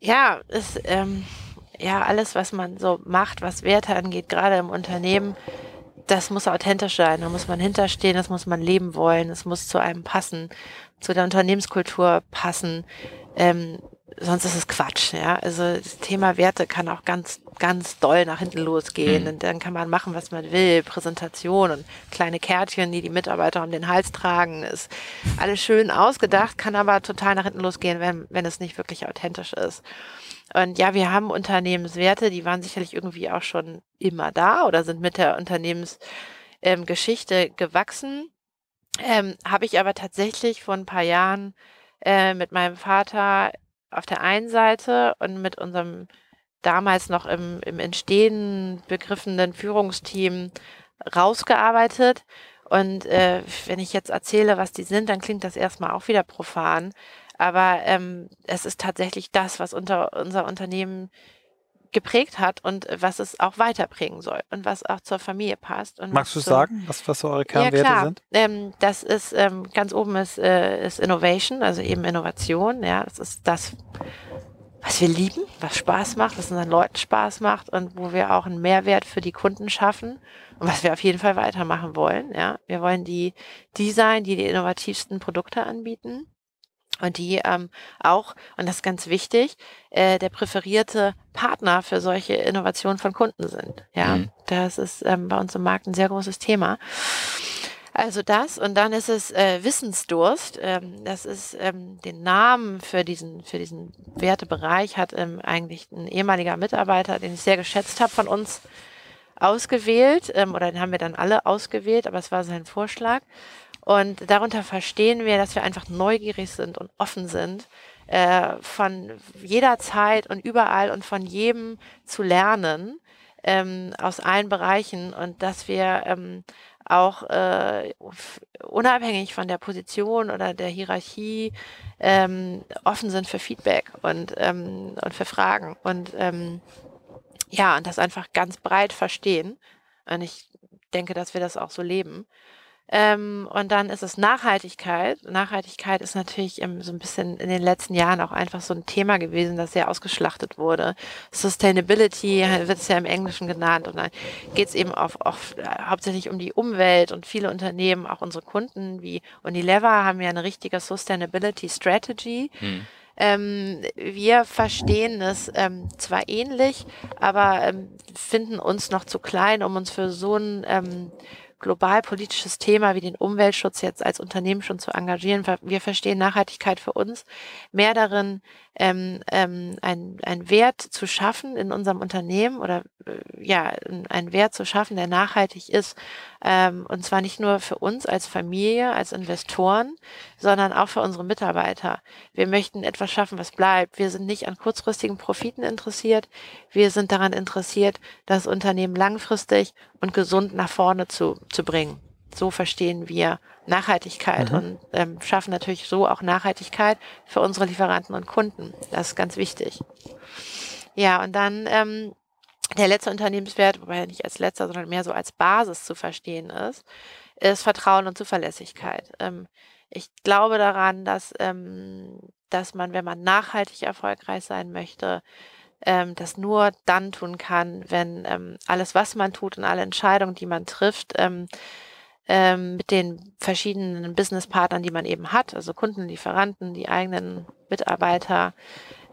Speaker 3: Ja, ist, ähm, ja, alles, was man so macht, was Werte angeht, gerade im Unternehmen, das muss authentisch sein. Da muss man hinterstehen, das muss man leben wollen, es muss zu einem passen, zu der Unternehmenskultur passen. Ähm, sonst ist es Quatsch. Ja? Also das Thema Werte kann auch ganz, ganz doll nach hinten losgehen.
Speaker 1: Mhm.
Speaker 3: Und dann kann man machen, was man will. Präsentation und kleine Kärtchen, die die Mitarbeiter um den Hals tragen, ist alles schön ausgedacht, kann aber total nach hinten losgehen, wenn, wenn es nicht wirklich authentisch ist. Und ja, wir haben Unternehmenswerte, die waren sicherlich irgendwie auch schon immer da oder sind mit der Unternehmensgeschichte ähm, gewachsen. Ähm, Habe ich aber tatsächlich vor ein paar Jahren äh, mit meinem Vater auf der einen Seite und mit unserem damals noch im, im Entstehen begriffenen Führungsteam rausgearbeitet. Und äh, wenn ich jetzt erzähle, was die sind, dann klingt das erstmal auch wieder profan. Aber ähm, es ist tatsächlich das, was unter unser Unternehmen geprägt hat und was es auch weiterbringen soll und was auch zur Familie passt. Und
Speaker 2: Magst du
Speaker 3: zum-
Speaker 2: sagen, was, was so eure Kernwerte
Speaker 3: ja, klar.
Speaker 2: sind?
Speaker 3: Ähm, das ist ähm, ganz oben ist, äh, ist Innovation, also eben Innovation. Ja, das ist das, was wir lieben, was Spaß macht, was unseren Leuten Spaß macht und wo wir auch einen Mehrwert für die Kunden schaffen und was wir auf jeden Fall weitermachen wollen. Ja, wir wollen die die sein, die die innovativsten Produkte anbieten. Und die ähm, auch, und das ist ganz wichtig, äh, der präferierte Partner für solche Innovationen von Kunden sind. Ja,
Speaker 1: Mhm.
Speaker 3: das ist ähm, bei uns im Markt ein sehr großes Thema. Also das und dann ist es äh, Wissensdurst. Ähm, das ist ähm, den Namen für diesen für diesen Wertebereich hat ähm, eigentlich ein ehemaliger Mitarbeiter, den ich sehr geschätzt habe, von uns ausgewählt ähm, oder den haben wir dann alle ausgewählt, aber es war sein Vorschlag. Und darunter verstehen wir, dass wir einfach neugierig sind und offen sind, äh, von jeder Zeit und überall und von jedem zu lernen ähm, aus allen Bereichen und dass wir ähm, auch äh, unabhängig von der Position oder der Hierarchie ähm, offen sind für Feedback und, ähm, und für Fragen und ähm, ja, und das einfach ganz breit verstehen. Und ich denke, dass wir das auch so leben. Ähm, und dann ist es Nachhaltigkeit. Nachhaltigkeit ist natürlich ähm, so ein bisschen in den letzten Jahren auch einfach so ein Thema gewesen, das sehr ausgeschlachtet wurde. Sustainability wird es ja im Englischen genannt. Und dann geht es eben auf, auf, äh, hauptsächlich um die Umwelt und viele Unternehmen, auch unsere Kunden wie Unilever, haben ja eine richtige Sustainability Strategy.
Speaker 1: Hm.
Speaker 3: Ähm, wir verstehen es ähm, zwar ähnlich, aber ähm, finden uns noch zu klein, um uns für so ein ähm, global politisches Thema wie den Umweltschutz jetzt als Unternehmen schon zu engagieren. Wir verstehen Nachhaltigkeit für uns mehr darin, ähm, ähm, ein- einen Wert zu schaffen in unserem Unternehmen oder äh, ja, einen Wert zu schaffen, der nachhaltig ist. Ähm, und zwar nicht nur für uns als Familie, als Investoren, sondern auch für unsere Mitarbeiter. Wir möchten etwas schaffen, was bleibt. Wir sind nicht an kurzfristigen Profiten interessiert. Wir sind daran interessiert, das Unternehmen langfristig und gesund nach vorne zu, zu bringen. So verstehen wir Nachhaltigkeit
Speaker 2: Mhm.
Speaker 3: und ähm, schaffen natürlich so auch Nachhaltigkeit für unsere Lieferanten und Kunden. Das ist ganz wichtig. Ja, und dann ähm, der letzte Unternehmenswert, wobei er nicht als letzter, sondern mehr so als Basis zu verstehen ist, ist Vertrauen und Zuverlässigkeit. Ähm, ich glaube daran, dass, ähm, dass man, wenn man nachhaltig erfolgreich sein möchte, ähm, das nur dann tun kann, wenn ähm, alles, was man tut und alle Entscheidungen, die man trifft, ähm, ähm, mit den verschiedenen Businesspartnern, die man eben hat, also Kunden, Lieferanten, die eigenen Mitarbeiter,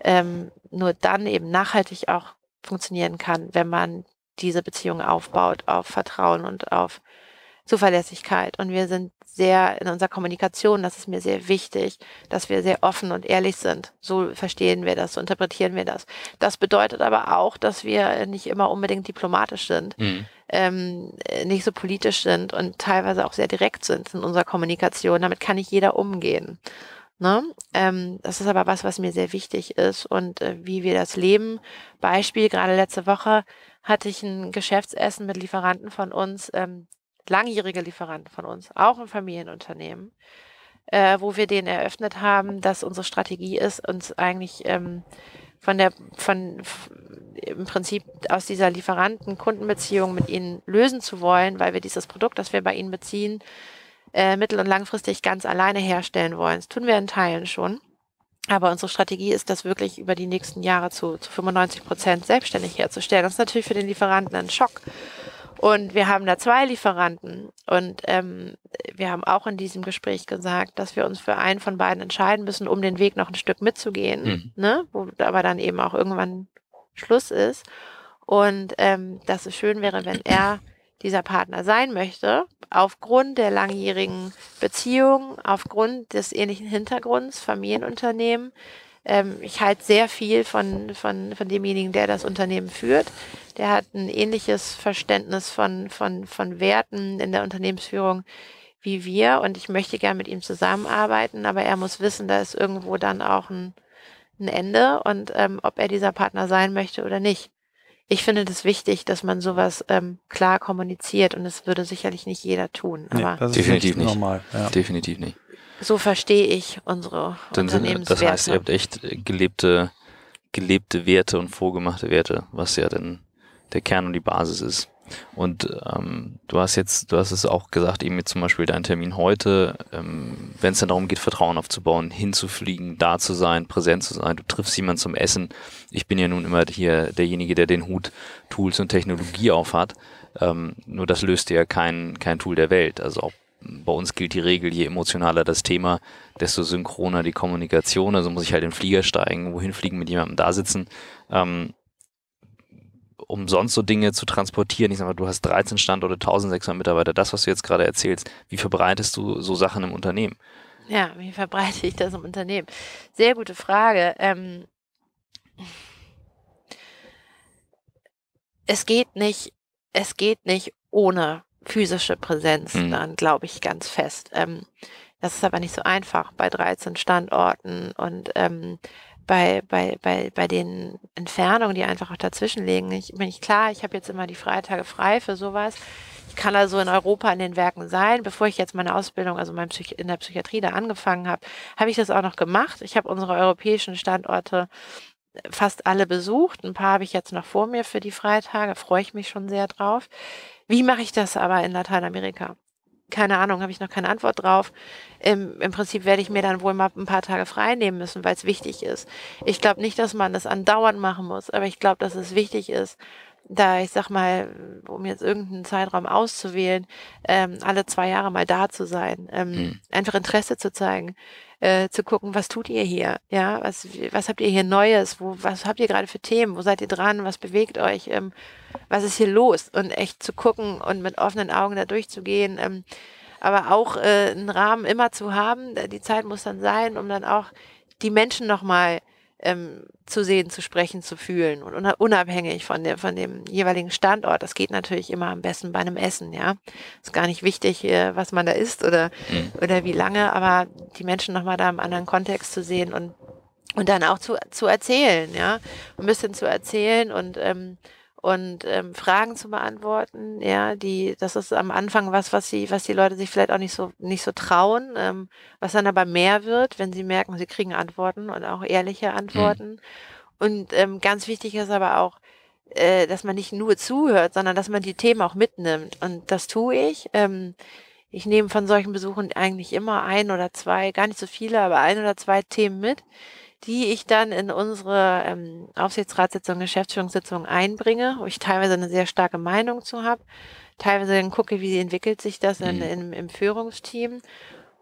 Speaker 3: ähm, nur dann eben nachhaltig auch funktionieren kann, wenn man diese Beziehung aufbaut auf Vertrauen und auf Zuverlässigkeit. Und wir sind sehr in unserer Kommunikation, das ist mir sehr wichtig, dass wir sehr offen und ehrlich sind. So verstehen wir das, so interpretieren wir das. Das bedeutet aber auch, dass wir nicht immer unbedingt diplomatisch sind, mhm. ähm, nicht so politisch sind und teilweise auch sehr direkt sind in unserer Kommunikation. Damit kann nicht jeder umgehen. Ne? Ähm, das ist aber was, was mir sehr wichtig ist und äh, wie wir das leben. Beispiel, gerade letzte Woche hatte ich ein Geschäftsessen mit Lieferanten von uns, ähm, langjährige Lieferanten von uns, auch ein Familienunternehmen, äh, wo wir denen eröffnet haben, dass unsere Strategie ist, uns eigentlich ähm, von der, von im Prinzip aus dieser Lieferanten-Kundenbeziehung mit ihnen lösen zu wollen, weil wir dieses Produkt, das wir bei ihnen beziehen, äh, mittel- und langfristig ganz alleine herstellen wollen. Das tun wir in Teilen schon. Aber unsere Strategie ist, das wirklich über die nächsten Jahre zu, zu 95 Prozent selbstständig herzustellen. Das ist natürlich für den Lieferanten ein Schock. Und wir haben da zwei Lieferanten. Und ähm, wir haben auch in diesem Gespräch gesagt, dass wir uns für einen von beiden entscheiden müssen, um den Weg noch ein Stück mitzugehen. Mhm. Ne? Wo aber dann eben auch irgendwann Schluss ist. Und ähm, dass es schön wäre, wenn er dieser Partner sein möchte, aufgrund der langjährigen Beziehung, aufgrund des ähnlichen Hintergrunds, Familienunternehmen. Ähm, ich halte sehr viel von, von, von demjenigen, der das Unternehmen führt. Der hat ein ähnliches Verständnis von, von, von Werten in der Unternehmensführung wie wir und ich möchte gern mit ihm zusammenarbeiten, aber er muss wissen, da ist irgendwo dann auch ein, ein Ende und ähm, ob er dieser Partner sein möchte oder nicht ich finde das wichtig, dass man sowas ähm, klar kommuniziert und das würde sicherlich nicht jeder tun. Aber
Speaker 1: nee, definitiv nicht. Normal, ja. Definitiv nicht.
Speaker 3: So verstehe ich unsere
Speaker 1: Dann. Sind, das heißt, ihr habt echt gelebte, gelebte Werte und vorgemachte Werte, was ja dann der Kern und die Basis ist. Und ähm, du hast jetzt, du hast es auch gesagt, eben mit zum Beispiel dein Termin heute, ähm, wenn es dann darum geht, Vertrauen aufzubauen, hinzufliegen, da zu sein, präsent zu sein, du triffst jemanden zum Essen. Ich bin ja nun immer hier derjenige, der den Hut Tools und Technologie aufhat. Ähm, nur das löst ja kein, kein Tool der Welt. Also auch bei uns gilt die Regel, je emotionaler das Thema, desto synchroner die Kommunikation. Also muss ich halt in den Flieger steigen, wohin fliegen, mit jemandem da sitzen. Ähm, um sonst so Dinge zu transportieren. Ich sag mal, du hast 13 Standorte, 1600 Mitarbeiter. Das, was du jetzt gerade erzählst, wie verbreitest du so Sachen im Unternehmen?
Speaker 3: Ja, wie verbreite ich das im Unternehmen? Sehr gute Frage. Ähm, es geht nicht, es geht nicht ohne physische Präsenz, mhm. dann glaube ich ganz fest. Ähm, das ist aber nicht so einfach bei 13 Standorten und ähm, bei, bei, bei, bei den Entfernungen, die einfach auch dazwischen liegen. Ich bin nicht klar, ich habe jetzt immer die Freitage frei für sowas. Ich kann also in Europa in den Werken sein. Bevor ich jetzt meine Ausbildung, also mein Psych in der Psychiatrie da angefangen habe, habe ich das auch noch gemacht. Ich habe unsere europäischen Standorte fast alle besucht. Ein paar habe ich jetzt noch vor mir für die Freitage, freue ich mich schon sehr drauf. Wie mache ich das aber in Lateinamerika? keine Ahnung, habe ich noch keine Antwort drauf. Im, Im Prinzip werde ich mir dann wohl mal ein paar Tage frei nehmen müssen, weil es wichtig ist. Ich glaube nicht, dass man das andauernd machen muss, aber ich glaube, dass es wichtig ist, da ich sag mal, um jetzt irgendeinen Zeitraum auszuwählen, ähm, alle zwei Jahre mal da zu sein, ähm, mhm. einfach Interesse zu zeigen, äh, zu gucken, was tut ihr hier, ja, was, was habt ihr hier Neues, wo, was habt ihr gerade für Themen, wo seid ihr dran, was bewegt euch, ähm, was ist hier los? Und echt zu gucken und mit offenen Augen da durchzugehen, ähm, aber auch äh, einen Rahmen immer zu haben, die Zeit muss dann sein, um dann auch die Menschen nochmal ähm, zu sehen, zu sprechen, zu fühlen und unabhängig von, der, von dem jeweiligen Standort. Das geht natürlich immer am besten bei einem Essen, ja. Ist gar nicht wichtig, äh, was man da isst oder, mhm. oder wie lange, aber die Menschen nochmal da im anderen Kontext zu sehen und, und dann auch zu, zu erzählen, ja. Ein bisschen zu erzählen und ähm, und ähm, Fragen zu beantworten. Ja, die, das ist am Anfang was, was sie, was die Leute sich vielleicht auch nicht so nicht so trauen, ähm, was dann aber mehr wird, wenn sie merken, sie kriegen Antworten und auch ehrliche mhm. Antworten. Mhm. Und ähm, ganz wichtig ist aber auch, äh, dass man nicht nur zuhört, sondern dass man die Themen auch mitnimmt. Und das tue ich. Ähm, ich nehme von solchen Besuchen eigentlich immer ein oder zwei, gar nicht so viele, aber ein oder zwei Themen mit die ich dann in unsere ähm, Aufsichtsratssitzung, Geschäftsführungssitzung einbringe, wo ich teilweise eine sehr starke Meinung zu habe, teilweise dann gucke, wie entwickelt sich das in, mhm. in, im Führungsteam.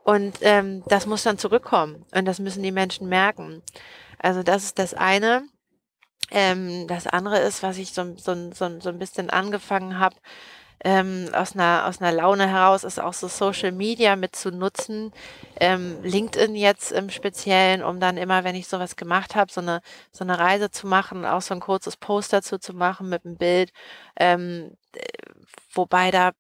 Speaker 3: Und ähm, das muss dann zurückkommen und das müssen die Menschen merken. Also das ist das eine. Ähm, das andere ist, was ich so, so, so, so ein bisschen angefangen habe, ähm, aus, einer, aus einer Laune heraus ist auch so Social Media mit zu nutzen. Ähm, LinkedIn jetzt im Speziellen, um dann immer, wenn ich sowas gemacht habe, so eine, so eine Reise zu machen, auch so ein kurzes Post dazu zu machen mit einem Bild. Ähm, wobei da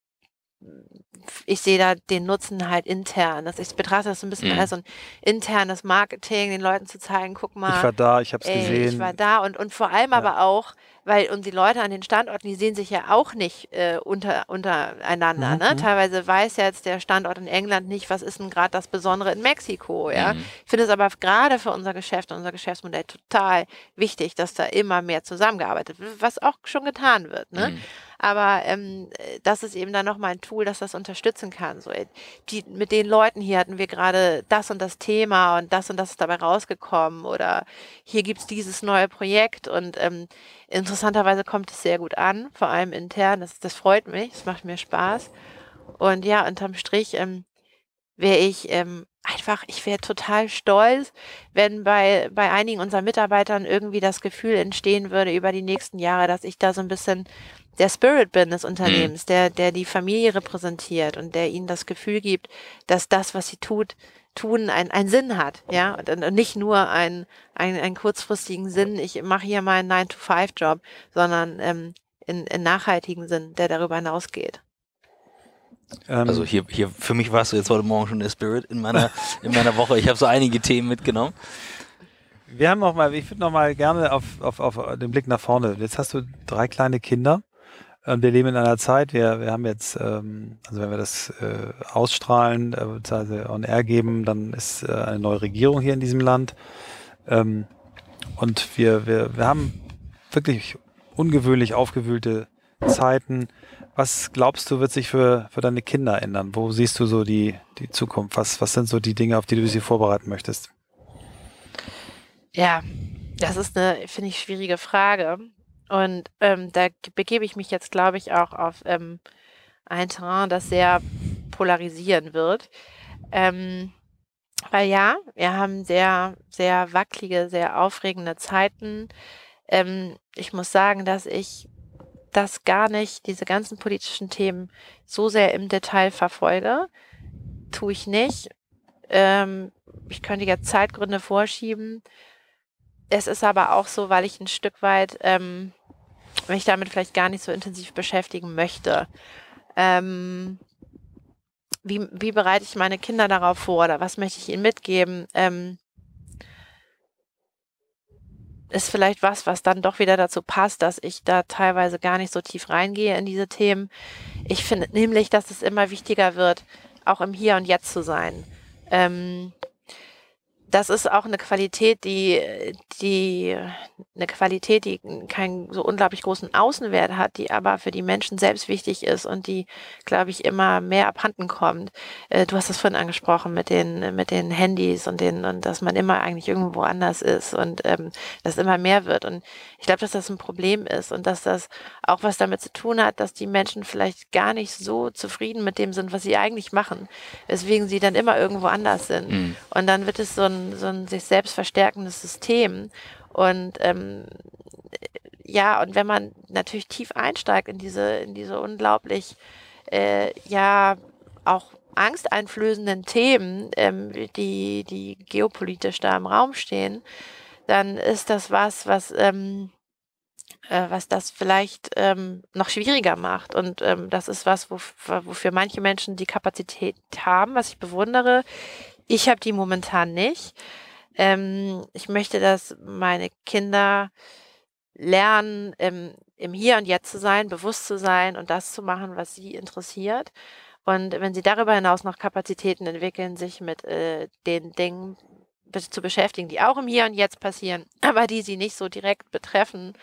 Speaker 3: ich sehe da den Nutzen halt intern. Das, ich betrachte das so ein bisschen mhm. als so ein internes Marketing, den Leuten zu zeigen, guck mal.
Speaker 2: Ich war da, ich habe es gesehen.
Speaker 3: Ich war da und, und vor allem ja. aber auch, weil und die Leute an den Standorten, die sehen sich ja auch nicht äh, unter, untereinander. Mhm. Ne? Mhm. Teilweise weiß jetzt der Standort in England nicht, was ist denn gerade das Besondere in Mexiko. Ja? Mhm. Ich finde es aber gerade für unser Geschäft, unser Geschäftsmodell total wichtig, dass da immer mehr zusammengearbeitet wird, was auch schon getan wird. Ne? Mhm. Aber ähm, das ist eben dann nochmal ein Tool, das das unterstützen kann. So, die, mit den Leuten hier hatten wir gerade das und das Thema und das und das ist dabei rausgekommen oder hier gibt es dieses neue Projekt und ähm, interessanterweise kommt es sehr gut an, vor allem intern. Das, das freut mich, es macht mir Spaß. Und ja, unterm Strich ähm, wäre ich ähm, einfach, ich wäre total stolz, wenn bei, bei einigen unserer Mitarbeitern irgendwie das Gefühl entstehen würde über die nächsten Jahre, dass ich da so ein bisschen der Spirit bin des Unternehmens, mhm. der, der die Familie repräsentiert und der ihnen das Gefühl gibt, dass das, was sie tut, tun, einen Sinn hat, ja, und nicht nur einen, einen, einen kurzfristigen Sinn, ich mache hier meinen 9-to-5-Job, sondern ähm, in, in nachhaltigen Sinn, der darüber hinausgeht.
Speaker 1: Ähm, also hier, hier für mich warst du jetzt heute Morgen schon der Spirit in meiner, in meiner Woche. Ich habe so einige Themen mitgenommen.
Speaker 2: Wir haben noch mal, ich würde noch mal gerne auf, auf, auf den Blick nach vorne. Jetzt hast du drei kleine Kinder. Und wir leben in einer Zeit, wir, wir haben jetzt, ähm, also wenn wir das äh, ausstrahlen, äh, beziehungsweise on air geben, dann ist äh, eine neue Regierung hier in diesem Land. Ähm, und wir, wir, wir haben wirklich ungewöhnlich aufgewühlte Zeiten. Was glaubst du, wird sich für, für deine Kinder ändern? Wo siehst du so die, die Zukunft? Was, was sind so die Dinge, auf die du sie vorbereiten möchtest?
Speaker 3: Ja, das ist eine, finde ich, schwierige Frage. Und ähm, da begebe ich mich jetzt, glaube ich, auch auf ähm, ein Terrain, das sehr polarisieren wird. Ähm, weil ja, wir haben sehr, sehr wackelige, sehr aufregende Zeiten. Ähm, ich muss sagen, dass ich das gar nicht, diese ganzen politischen Themen so sehr im Detail verfolge. Tue ich nicht. Ähm, ich könnte jetzt Zeitgründe vorschieben. Es ist aber auch so, weil ich ein Stück weit ähm, mich damit vielleicht gar nicht so intensiv beschäftigen möchte. Ähm, wie, wie bereite ich meine Kinder darauf vor oder was möchte ich ihnen mitgeben? Ähm, ist vielleicht was, was dann doch wieder dazu passt, dass ich da teilweise gar nicht so tief reingehe in diese Themen. Ich finde nämlich, dass es immer wichtiger wird, auch im Hier und Jetzt zu sein. Ähm, das ist auch eine Qualität, die, die, eine Qualität, die keinen so unglaublich großen Außenwert hat, die aber für die Menschen selbst wichtig ist und die, glaube ich, immer mehr abhanden kommt. Äh, du hast das vorhin angesprochen mit den, mit den Handys und den, und dass man immer eigentlich irgendwo anders ist und ähm, das immer mehr wird. Und ich glaube, dass das ein Problem ist und dass das auch was damit zu tun hat, dass die Menschen vielleicht gar nicht so zufrieden mit dem sind, was sie eigentlich machen, weswegen sie dann immer irgendwo anders sind. Mhm. Und dann wird es so ein so ein sich selbst verstärkendes System. Und ähm, ja, und wenn man natürlich tief einsteigt in diese, in diese unglaublich, äh, ja, auch angsteinflößenden Themen, ähm, die, die geopolitisch da im Raum stehen, dann ist das was, was, ähm, äh, was das vielleicht ähm, noch schwieriger macht. Und ähm, das ist was, wofür manche Menschen die Kapazität haben, was ich bewundere. Ich habe die momentan nicht. Ähm, ich möchte, dass meine Kinder lernen, im, im Hier und Jetzt zu sein, bewusst zu sein und das zu machen, was sie interessiert. Und wenn sie darüber hinaus noch Kapazitäten entwickeln, sich mit äh, den Dingen zu beschäftigen, die auch im Hier und Jetzt passieren, aber die sie nicht so direkt betreffen,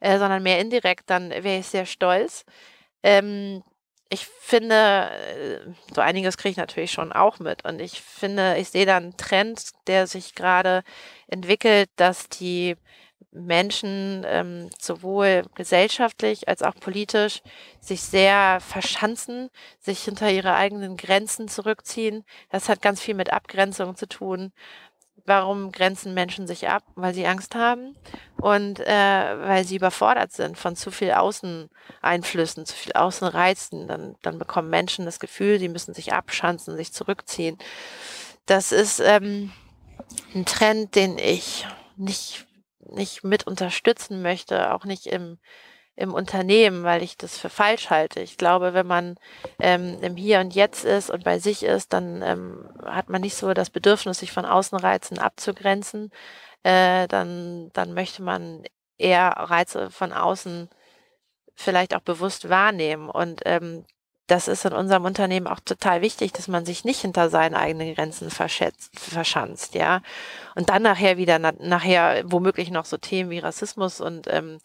Speaker 3: äh, sondern mehr indirekt, dann wäre ich sehr stolz. Ähm, ich finde, äh, so einiges kriege ich natürlich schon auch mit. Und ich finde, ich sehe da einen Trend, der sich gerade entwickelt, dass die Menschen ähm, sowohl gesellschaftlich als auch politisch sich sehr verschanzen, sich hinter ihre eigenen Grenzen zurückziehen. Das hat ganz viel mit Abgrenzung zu tun. Warum grenzen Menschen sich ab? Weil sie Angst haben und äh, weil sie überfordert sind von zu viel Außeneinflüssen, zu viel Außenreizen. Dann, dann bekommen Menschen das Gefühl, sie müssen sich abschanzen, sich zurückziehen. Das ist ähm, ein Trend, den ich nicht, nicht mit unterstützen möchte, auch nicht im, im Unternehmen, weil ich das für falsch halte. Ich glaube, wenn man ähm, im Hier und Jetzt ist und bei sich ist, dann ähm, hat man nicht so das Bedürfnis, sich von Außenreizen abzugrenzen. Äh, dann, dann möchte man eher Reize von außen vielleicht auch bewusst wahrnehmen. Und ähm, das ist in unserem Unternehmen auch total wichtig, dass man sich nicht hinter seinen eigenen Grenzen verschanzt, ja. Und dann nachher wieder, na, nachher womöglich noch so Themen wie Rassismus und ähm,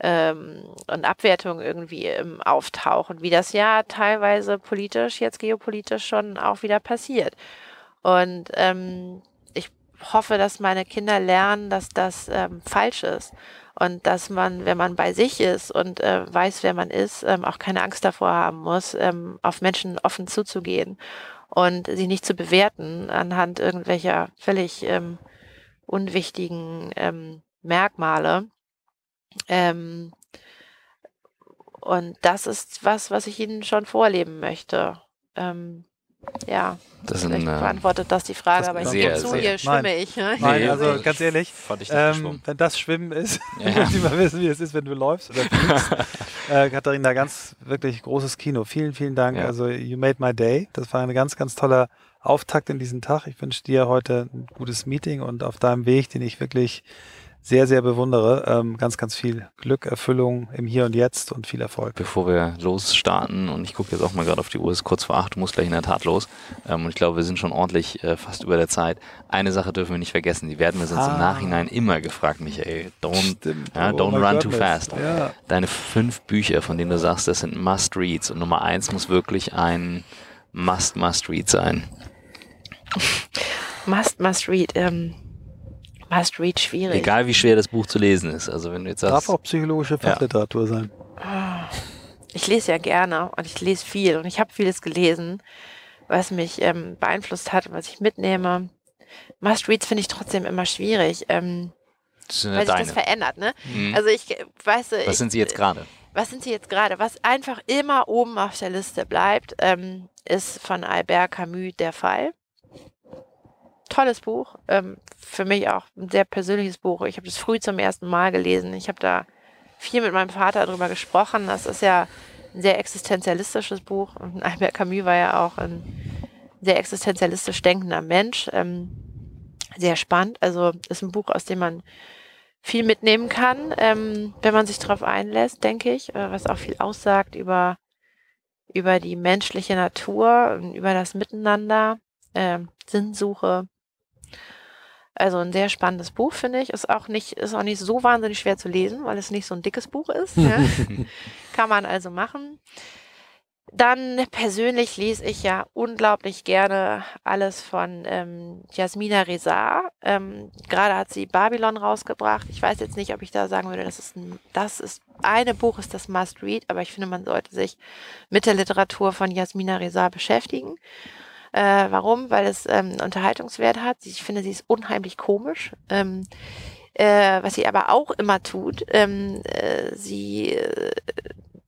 Speaker 3: ähm, und Abwertung irgendwie ähm, auftauchen, wie das ja teilweise politisch, jetzt geopolitisch schon auch wieder passiert. Und ähm, ich hoffe, dass meine Kinder lernen, dass das ähm, falsch ist und dass man, wenn man bei sich ist und äh, weiß, wer man ist, ähm, auch keine Angst davor haben muss, ähm, auf Menschen offen zuzugehen und sie nicht zu bewerten anhand irgendwelcher völlig ähm, unwichtigen ähm, Merkmale. Ähm, und das ist was, was ich Ihnen schon vorleben möchte. Ähm, ja,
Speaker 1: Das
Speaker 3: vielleicht
Speaker 1: sind, äh,
Speaker 3: beantwortet das die Frage,
Speaker 2: das
Speaker 3: aber ich gebe zu, hier schwimme
Speaker 2: Nein.
Speaker 3: ich. Ne?
Speaker 2: Nein, also ganz ehrlich,
Speaker 1: fand ich nicht
Speaker 2: ähm, wenn das Schwimmen ist,
Speaker 1: Ja.
Speaker 2: muss ich mal wissen, wie es ist, wenn du läufst oder fliegst. äh, Katharina, ganz wirklich großes Kino. Vielen, vielen Dank.
Speaker 1: Ja.
Speaker 2: Also, you made my day. Das war ein ganz, ganz toller Auftakt in diesen Tag. Ich wünsche dir heute ein gutes Meeting und auf deinem Weg, den ich wirklich sehr, sehr bewundere, ähm, ganz, ganz viel Glück, Erfüllung im Hier und Jetzt und viel Erfolg.
Speaker 1: Bevor wir losstarten, und ich gucke jetzt auch mal gerade auf die Uhr, es ist kurz vor acht, du musst gleich in der Tat los. Ähm, und ich glaube, wir sind schon ordentlich äh, fast über der Zeit. Eine Sache dürfen wir nicht vergessen, die werden wir sonst
Speaker 2: Ah.
Speaker 1: im Nachhinein immer gefragt, Michael. Don't,
Speaker 2: Stimmt.
Speaker 1: ja,
Speaker 2: Oh
Speaker 1: don't
Speaker 2: my
Speaker 1: run too
Speaker 2: goodness.
Speaker 1: fast.
Speaker 2: Ja.
Speaker 1: Deine fünf Bücher, von denen du sagst, das sind Must-Reads. Und Nummer eins muss wirklich ein Must-Must-Read sein.
Speaker 3: Must, must read. Ähm, must read schwierig.
Speaker 1: Egal wie schwer das Buch zu lesen ist. Also wenn du jetzt
Speaker 2: Darf
Speaker 1: sagst,
Speaker 2: auch psychologische Fachliteratur sein.
Speaker 3: Ich lese ja gerne und ich lese viel und ich habe vieles gelesen, was mich ähm, beeinflusst hat, was ich mitnehme. Must-Reads finde ich trotzdem immer schwierig, ähm,
Speaker 1: das sind
Speaker 3: weil
Speaker 1: ja
Speaker 3: sich das
Speaker 1: deine.
Speaker 3: verändert. Ne?
Speaker 1: Mhm.
Speaker 3: Also ich weiß,
Speaker 1: Was
Speaker 3: ich,
Speaker 1: sind sie jetzt gerade?
Speaker 3: was sind sie jetzt gerade? Was einfach immer oben auf der Liste bleibt, ähm, ist von Albert Camus der Fall. Tolles Buch, ähm, für mich auch ein sehr persönliches Buch. Ich habe das früh zum ersten Mal gelesen. Ich habe da viel mit meinem Vater darüber gesprochen. Das ist ja ein sehr existenzialistisches Buch. Und Albert Camus war ja auch ein sehr existenzialistisch denkender Mensch. Ähm, sehr spannend. Also ist ein Buch, aus dem man viel mitnehmen kann, ähm, wenn man sich darauf einlässt, denke ich, äh, was auch viel aussagt über, über die menschliche Natur über das Miteinander, ähm, Sinnsuche. Also ein sehr spannendes Buch, finde ich. Ist auch nicht, ist auch nicht so wahnsinnig schwer zu lesen, weil es nicht so ein dickes Buch ist. ja. Kann man also machen. Dann persönlich lese ich ja unglaublich gerne alles von ähm, Jasmina Reza. Ähm, Gerade hat sie Babylon rausgebracht. Ich weiß jetzt nicht, ob ich da sagen würde, das ist ein, das ist eine Buch ist das Must Read, aber ich finde, man sollte sich mit der Literatur von Jasmina Reza beschäftigen. Äh, warum? Weil es ähm, Unterhaltungswert hat. Ich finde, sie ist unheimlich komisch. Ähm, äh, was sie aber auch immer tut, ähm, äh, sie äh,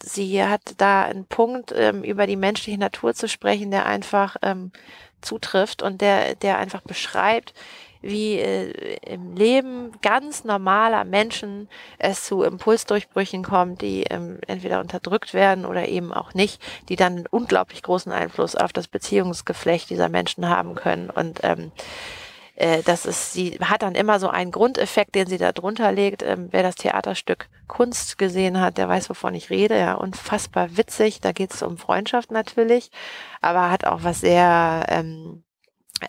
Speaker 3: sie hat da einen Punkt, ähm, über die menschliche Natur zu sprechen, der einfach ähm, zutrifft und der, der einfach beschreibt, wie äh, im Leben ganz normaler Menschen es zu Impulsdurchbrüchen kommt, die ähm, entweder unterdrückt werden oder eben auch nicht, die dann einen unglaublich großen Einfluss auf das Beziehungsgeflecht dieser Menschen haben können. Und ähm, äh, das ist, sie hat dann immer so einen Grundeffekt, den sie da drunter legt. Ähm, wer das Theaterstück Kunst gesehen hat, der weiß, wovon ich rede. Ja, unfassbar witzig. Da geht es um Freundschaft natürlich, aber hat auch was sehr, ähm,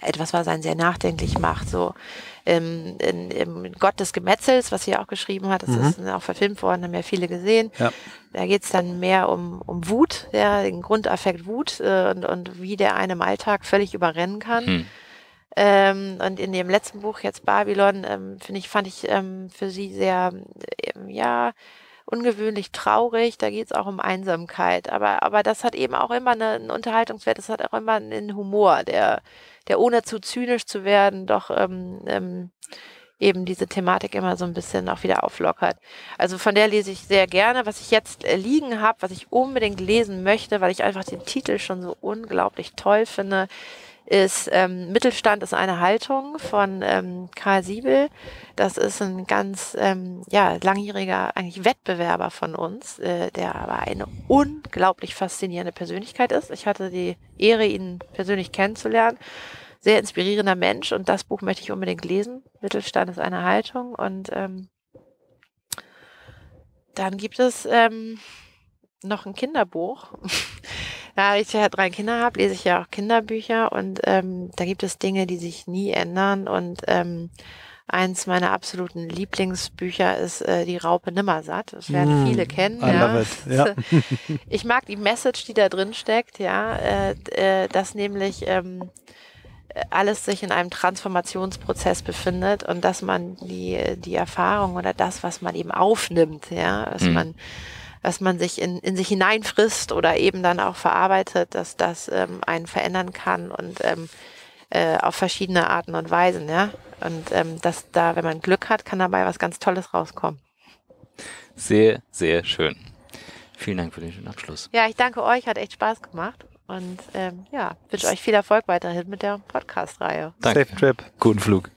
Speaker 3: etwas, was einen sehr nachdenklich macht. So ähm, in, im Gott des Gemetzels, was sie auch geschrieben hat, das
Speaker 2: Mhm.
Speaker 3: ist auch verfilmt worden, haben ja viele gesehen.
Speaker 2: Ja.
Speaker 3: Da geht es dann mehr um, um Wut, ja, den Grundaffekt Wut äh, und, und wie der einen im Alltag völlig überrennen kann.
Speaker 1: Hm.
Speaker 3: Ähm, und in dem letzten Buch jetzt Babylon, ähm, finde ich, fand ich ähm, für sie sehr, ähm, ja, ungewöhnlich traurig, da geht es auch um Einsamkeit. Aber, aber das hat eben auch immer eine, einen Unterhaltungswert, das hat auch immer einen Humor, der, der ohne zu zynisch zu werden, doch ähm, ähm, eben diese Thematik immer so ein bisschen auch wieder auflockert. Also von der lese ich sehr gerne. Was ich jetzt äh, liegen habe, was ich unbedingt lesen möchte, weil ich einfach den Titel schon so unglaublich toll finde, ist ähm, Mittelstand ist eine Haltung von ähm, Karl Siebel. Das ist ein ganz ähm, ja, langjähriger eigentlich Wettbewerber von uns, äh, der aber eine unglaublich faszinierende Persönlichkeit ist. Ich hatte die Ehre, ihn persönlich kennenzulernen. Sehr inspirierender Mensch und das Buch möchte ich unbedingt lesen. Mittelstand ist eine Haltung und ähm, dann gibt es ähm, noch ein Kinderbuch. Da ich ja drei Kinder habe, lese ich ja auch Kinderbücher und ähm, da gibt es Dinge, die sich nie ändern und ähm, eins meiner absoluten Lieblingsbücher ist äh, Die Raupe Nimmersatt. Das werden mm, viele kennen. Ja. ja. ich mag die Message, die da drin steckt, ja, äh, äh, dass nämlich ähm, alles sich in einem Transformationsprozess befindet und dass man die, die Erfahrung oder das, was man eben aufnimmt, ja, dass mm. man was man sich in, in sich hineinfrisst oder eben dann auch verarbeitet, dass das ähm, einen verändern kann und ähm, äh, auf verschiedene Arten und Weisen, ja. Und ähm, dass da, wenn man Glück hat, kann dabei was ganz Tolles rauskommen.
Speaker 1: Sehr, sehr schön. Vielen Dank für den schönen Abschluss.
Speaker 3: Ja, ich danke euch, hat echt Spaß gemacht. Und ähm, ja, wünsche euch viel Erfolg weiterhin mit der Podcast-Reihe.
Speaker 1: Safe Trip. Guten Flug.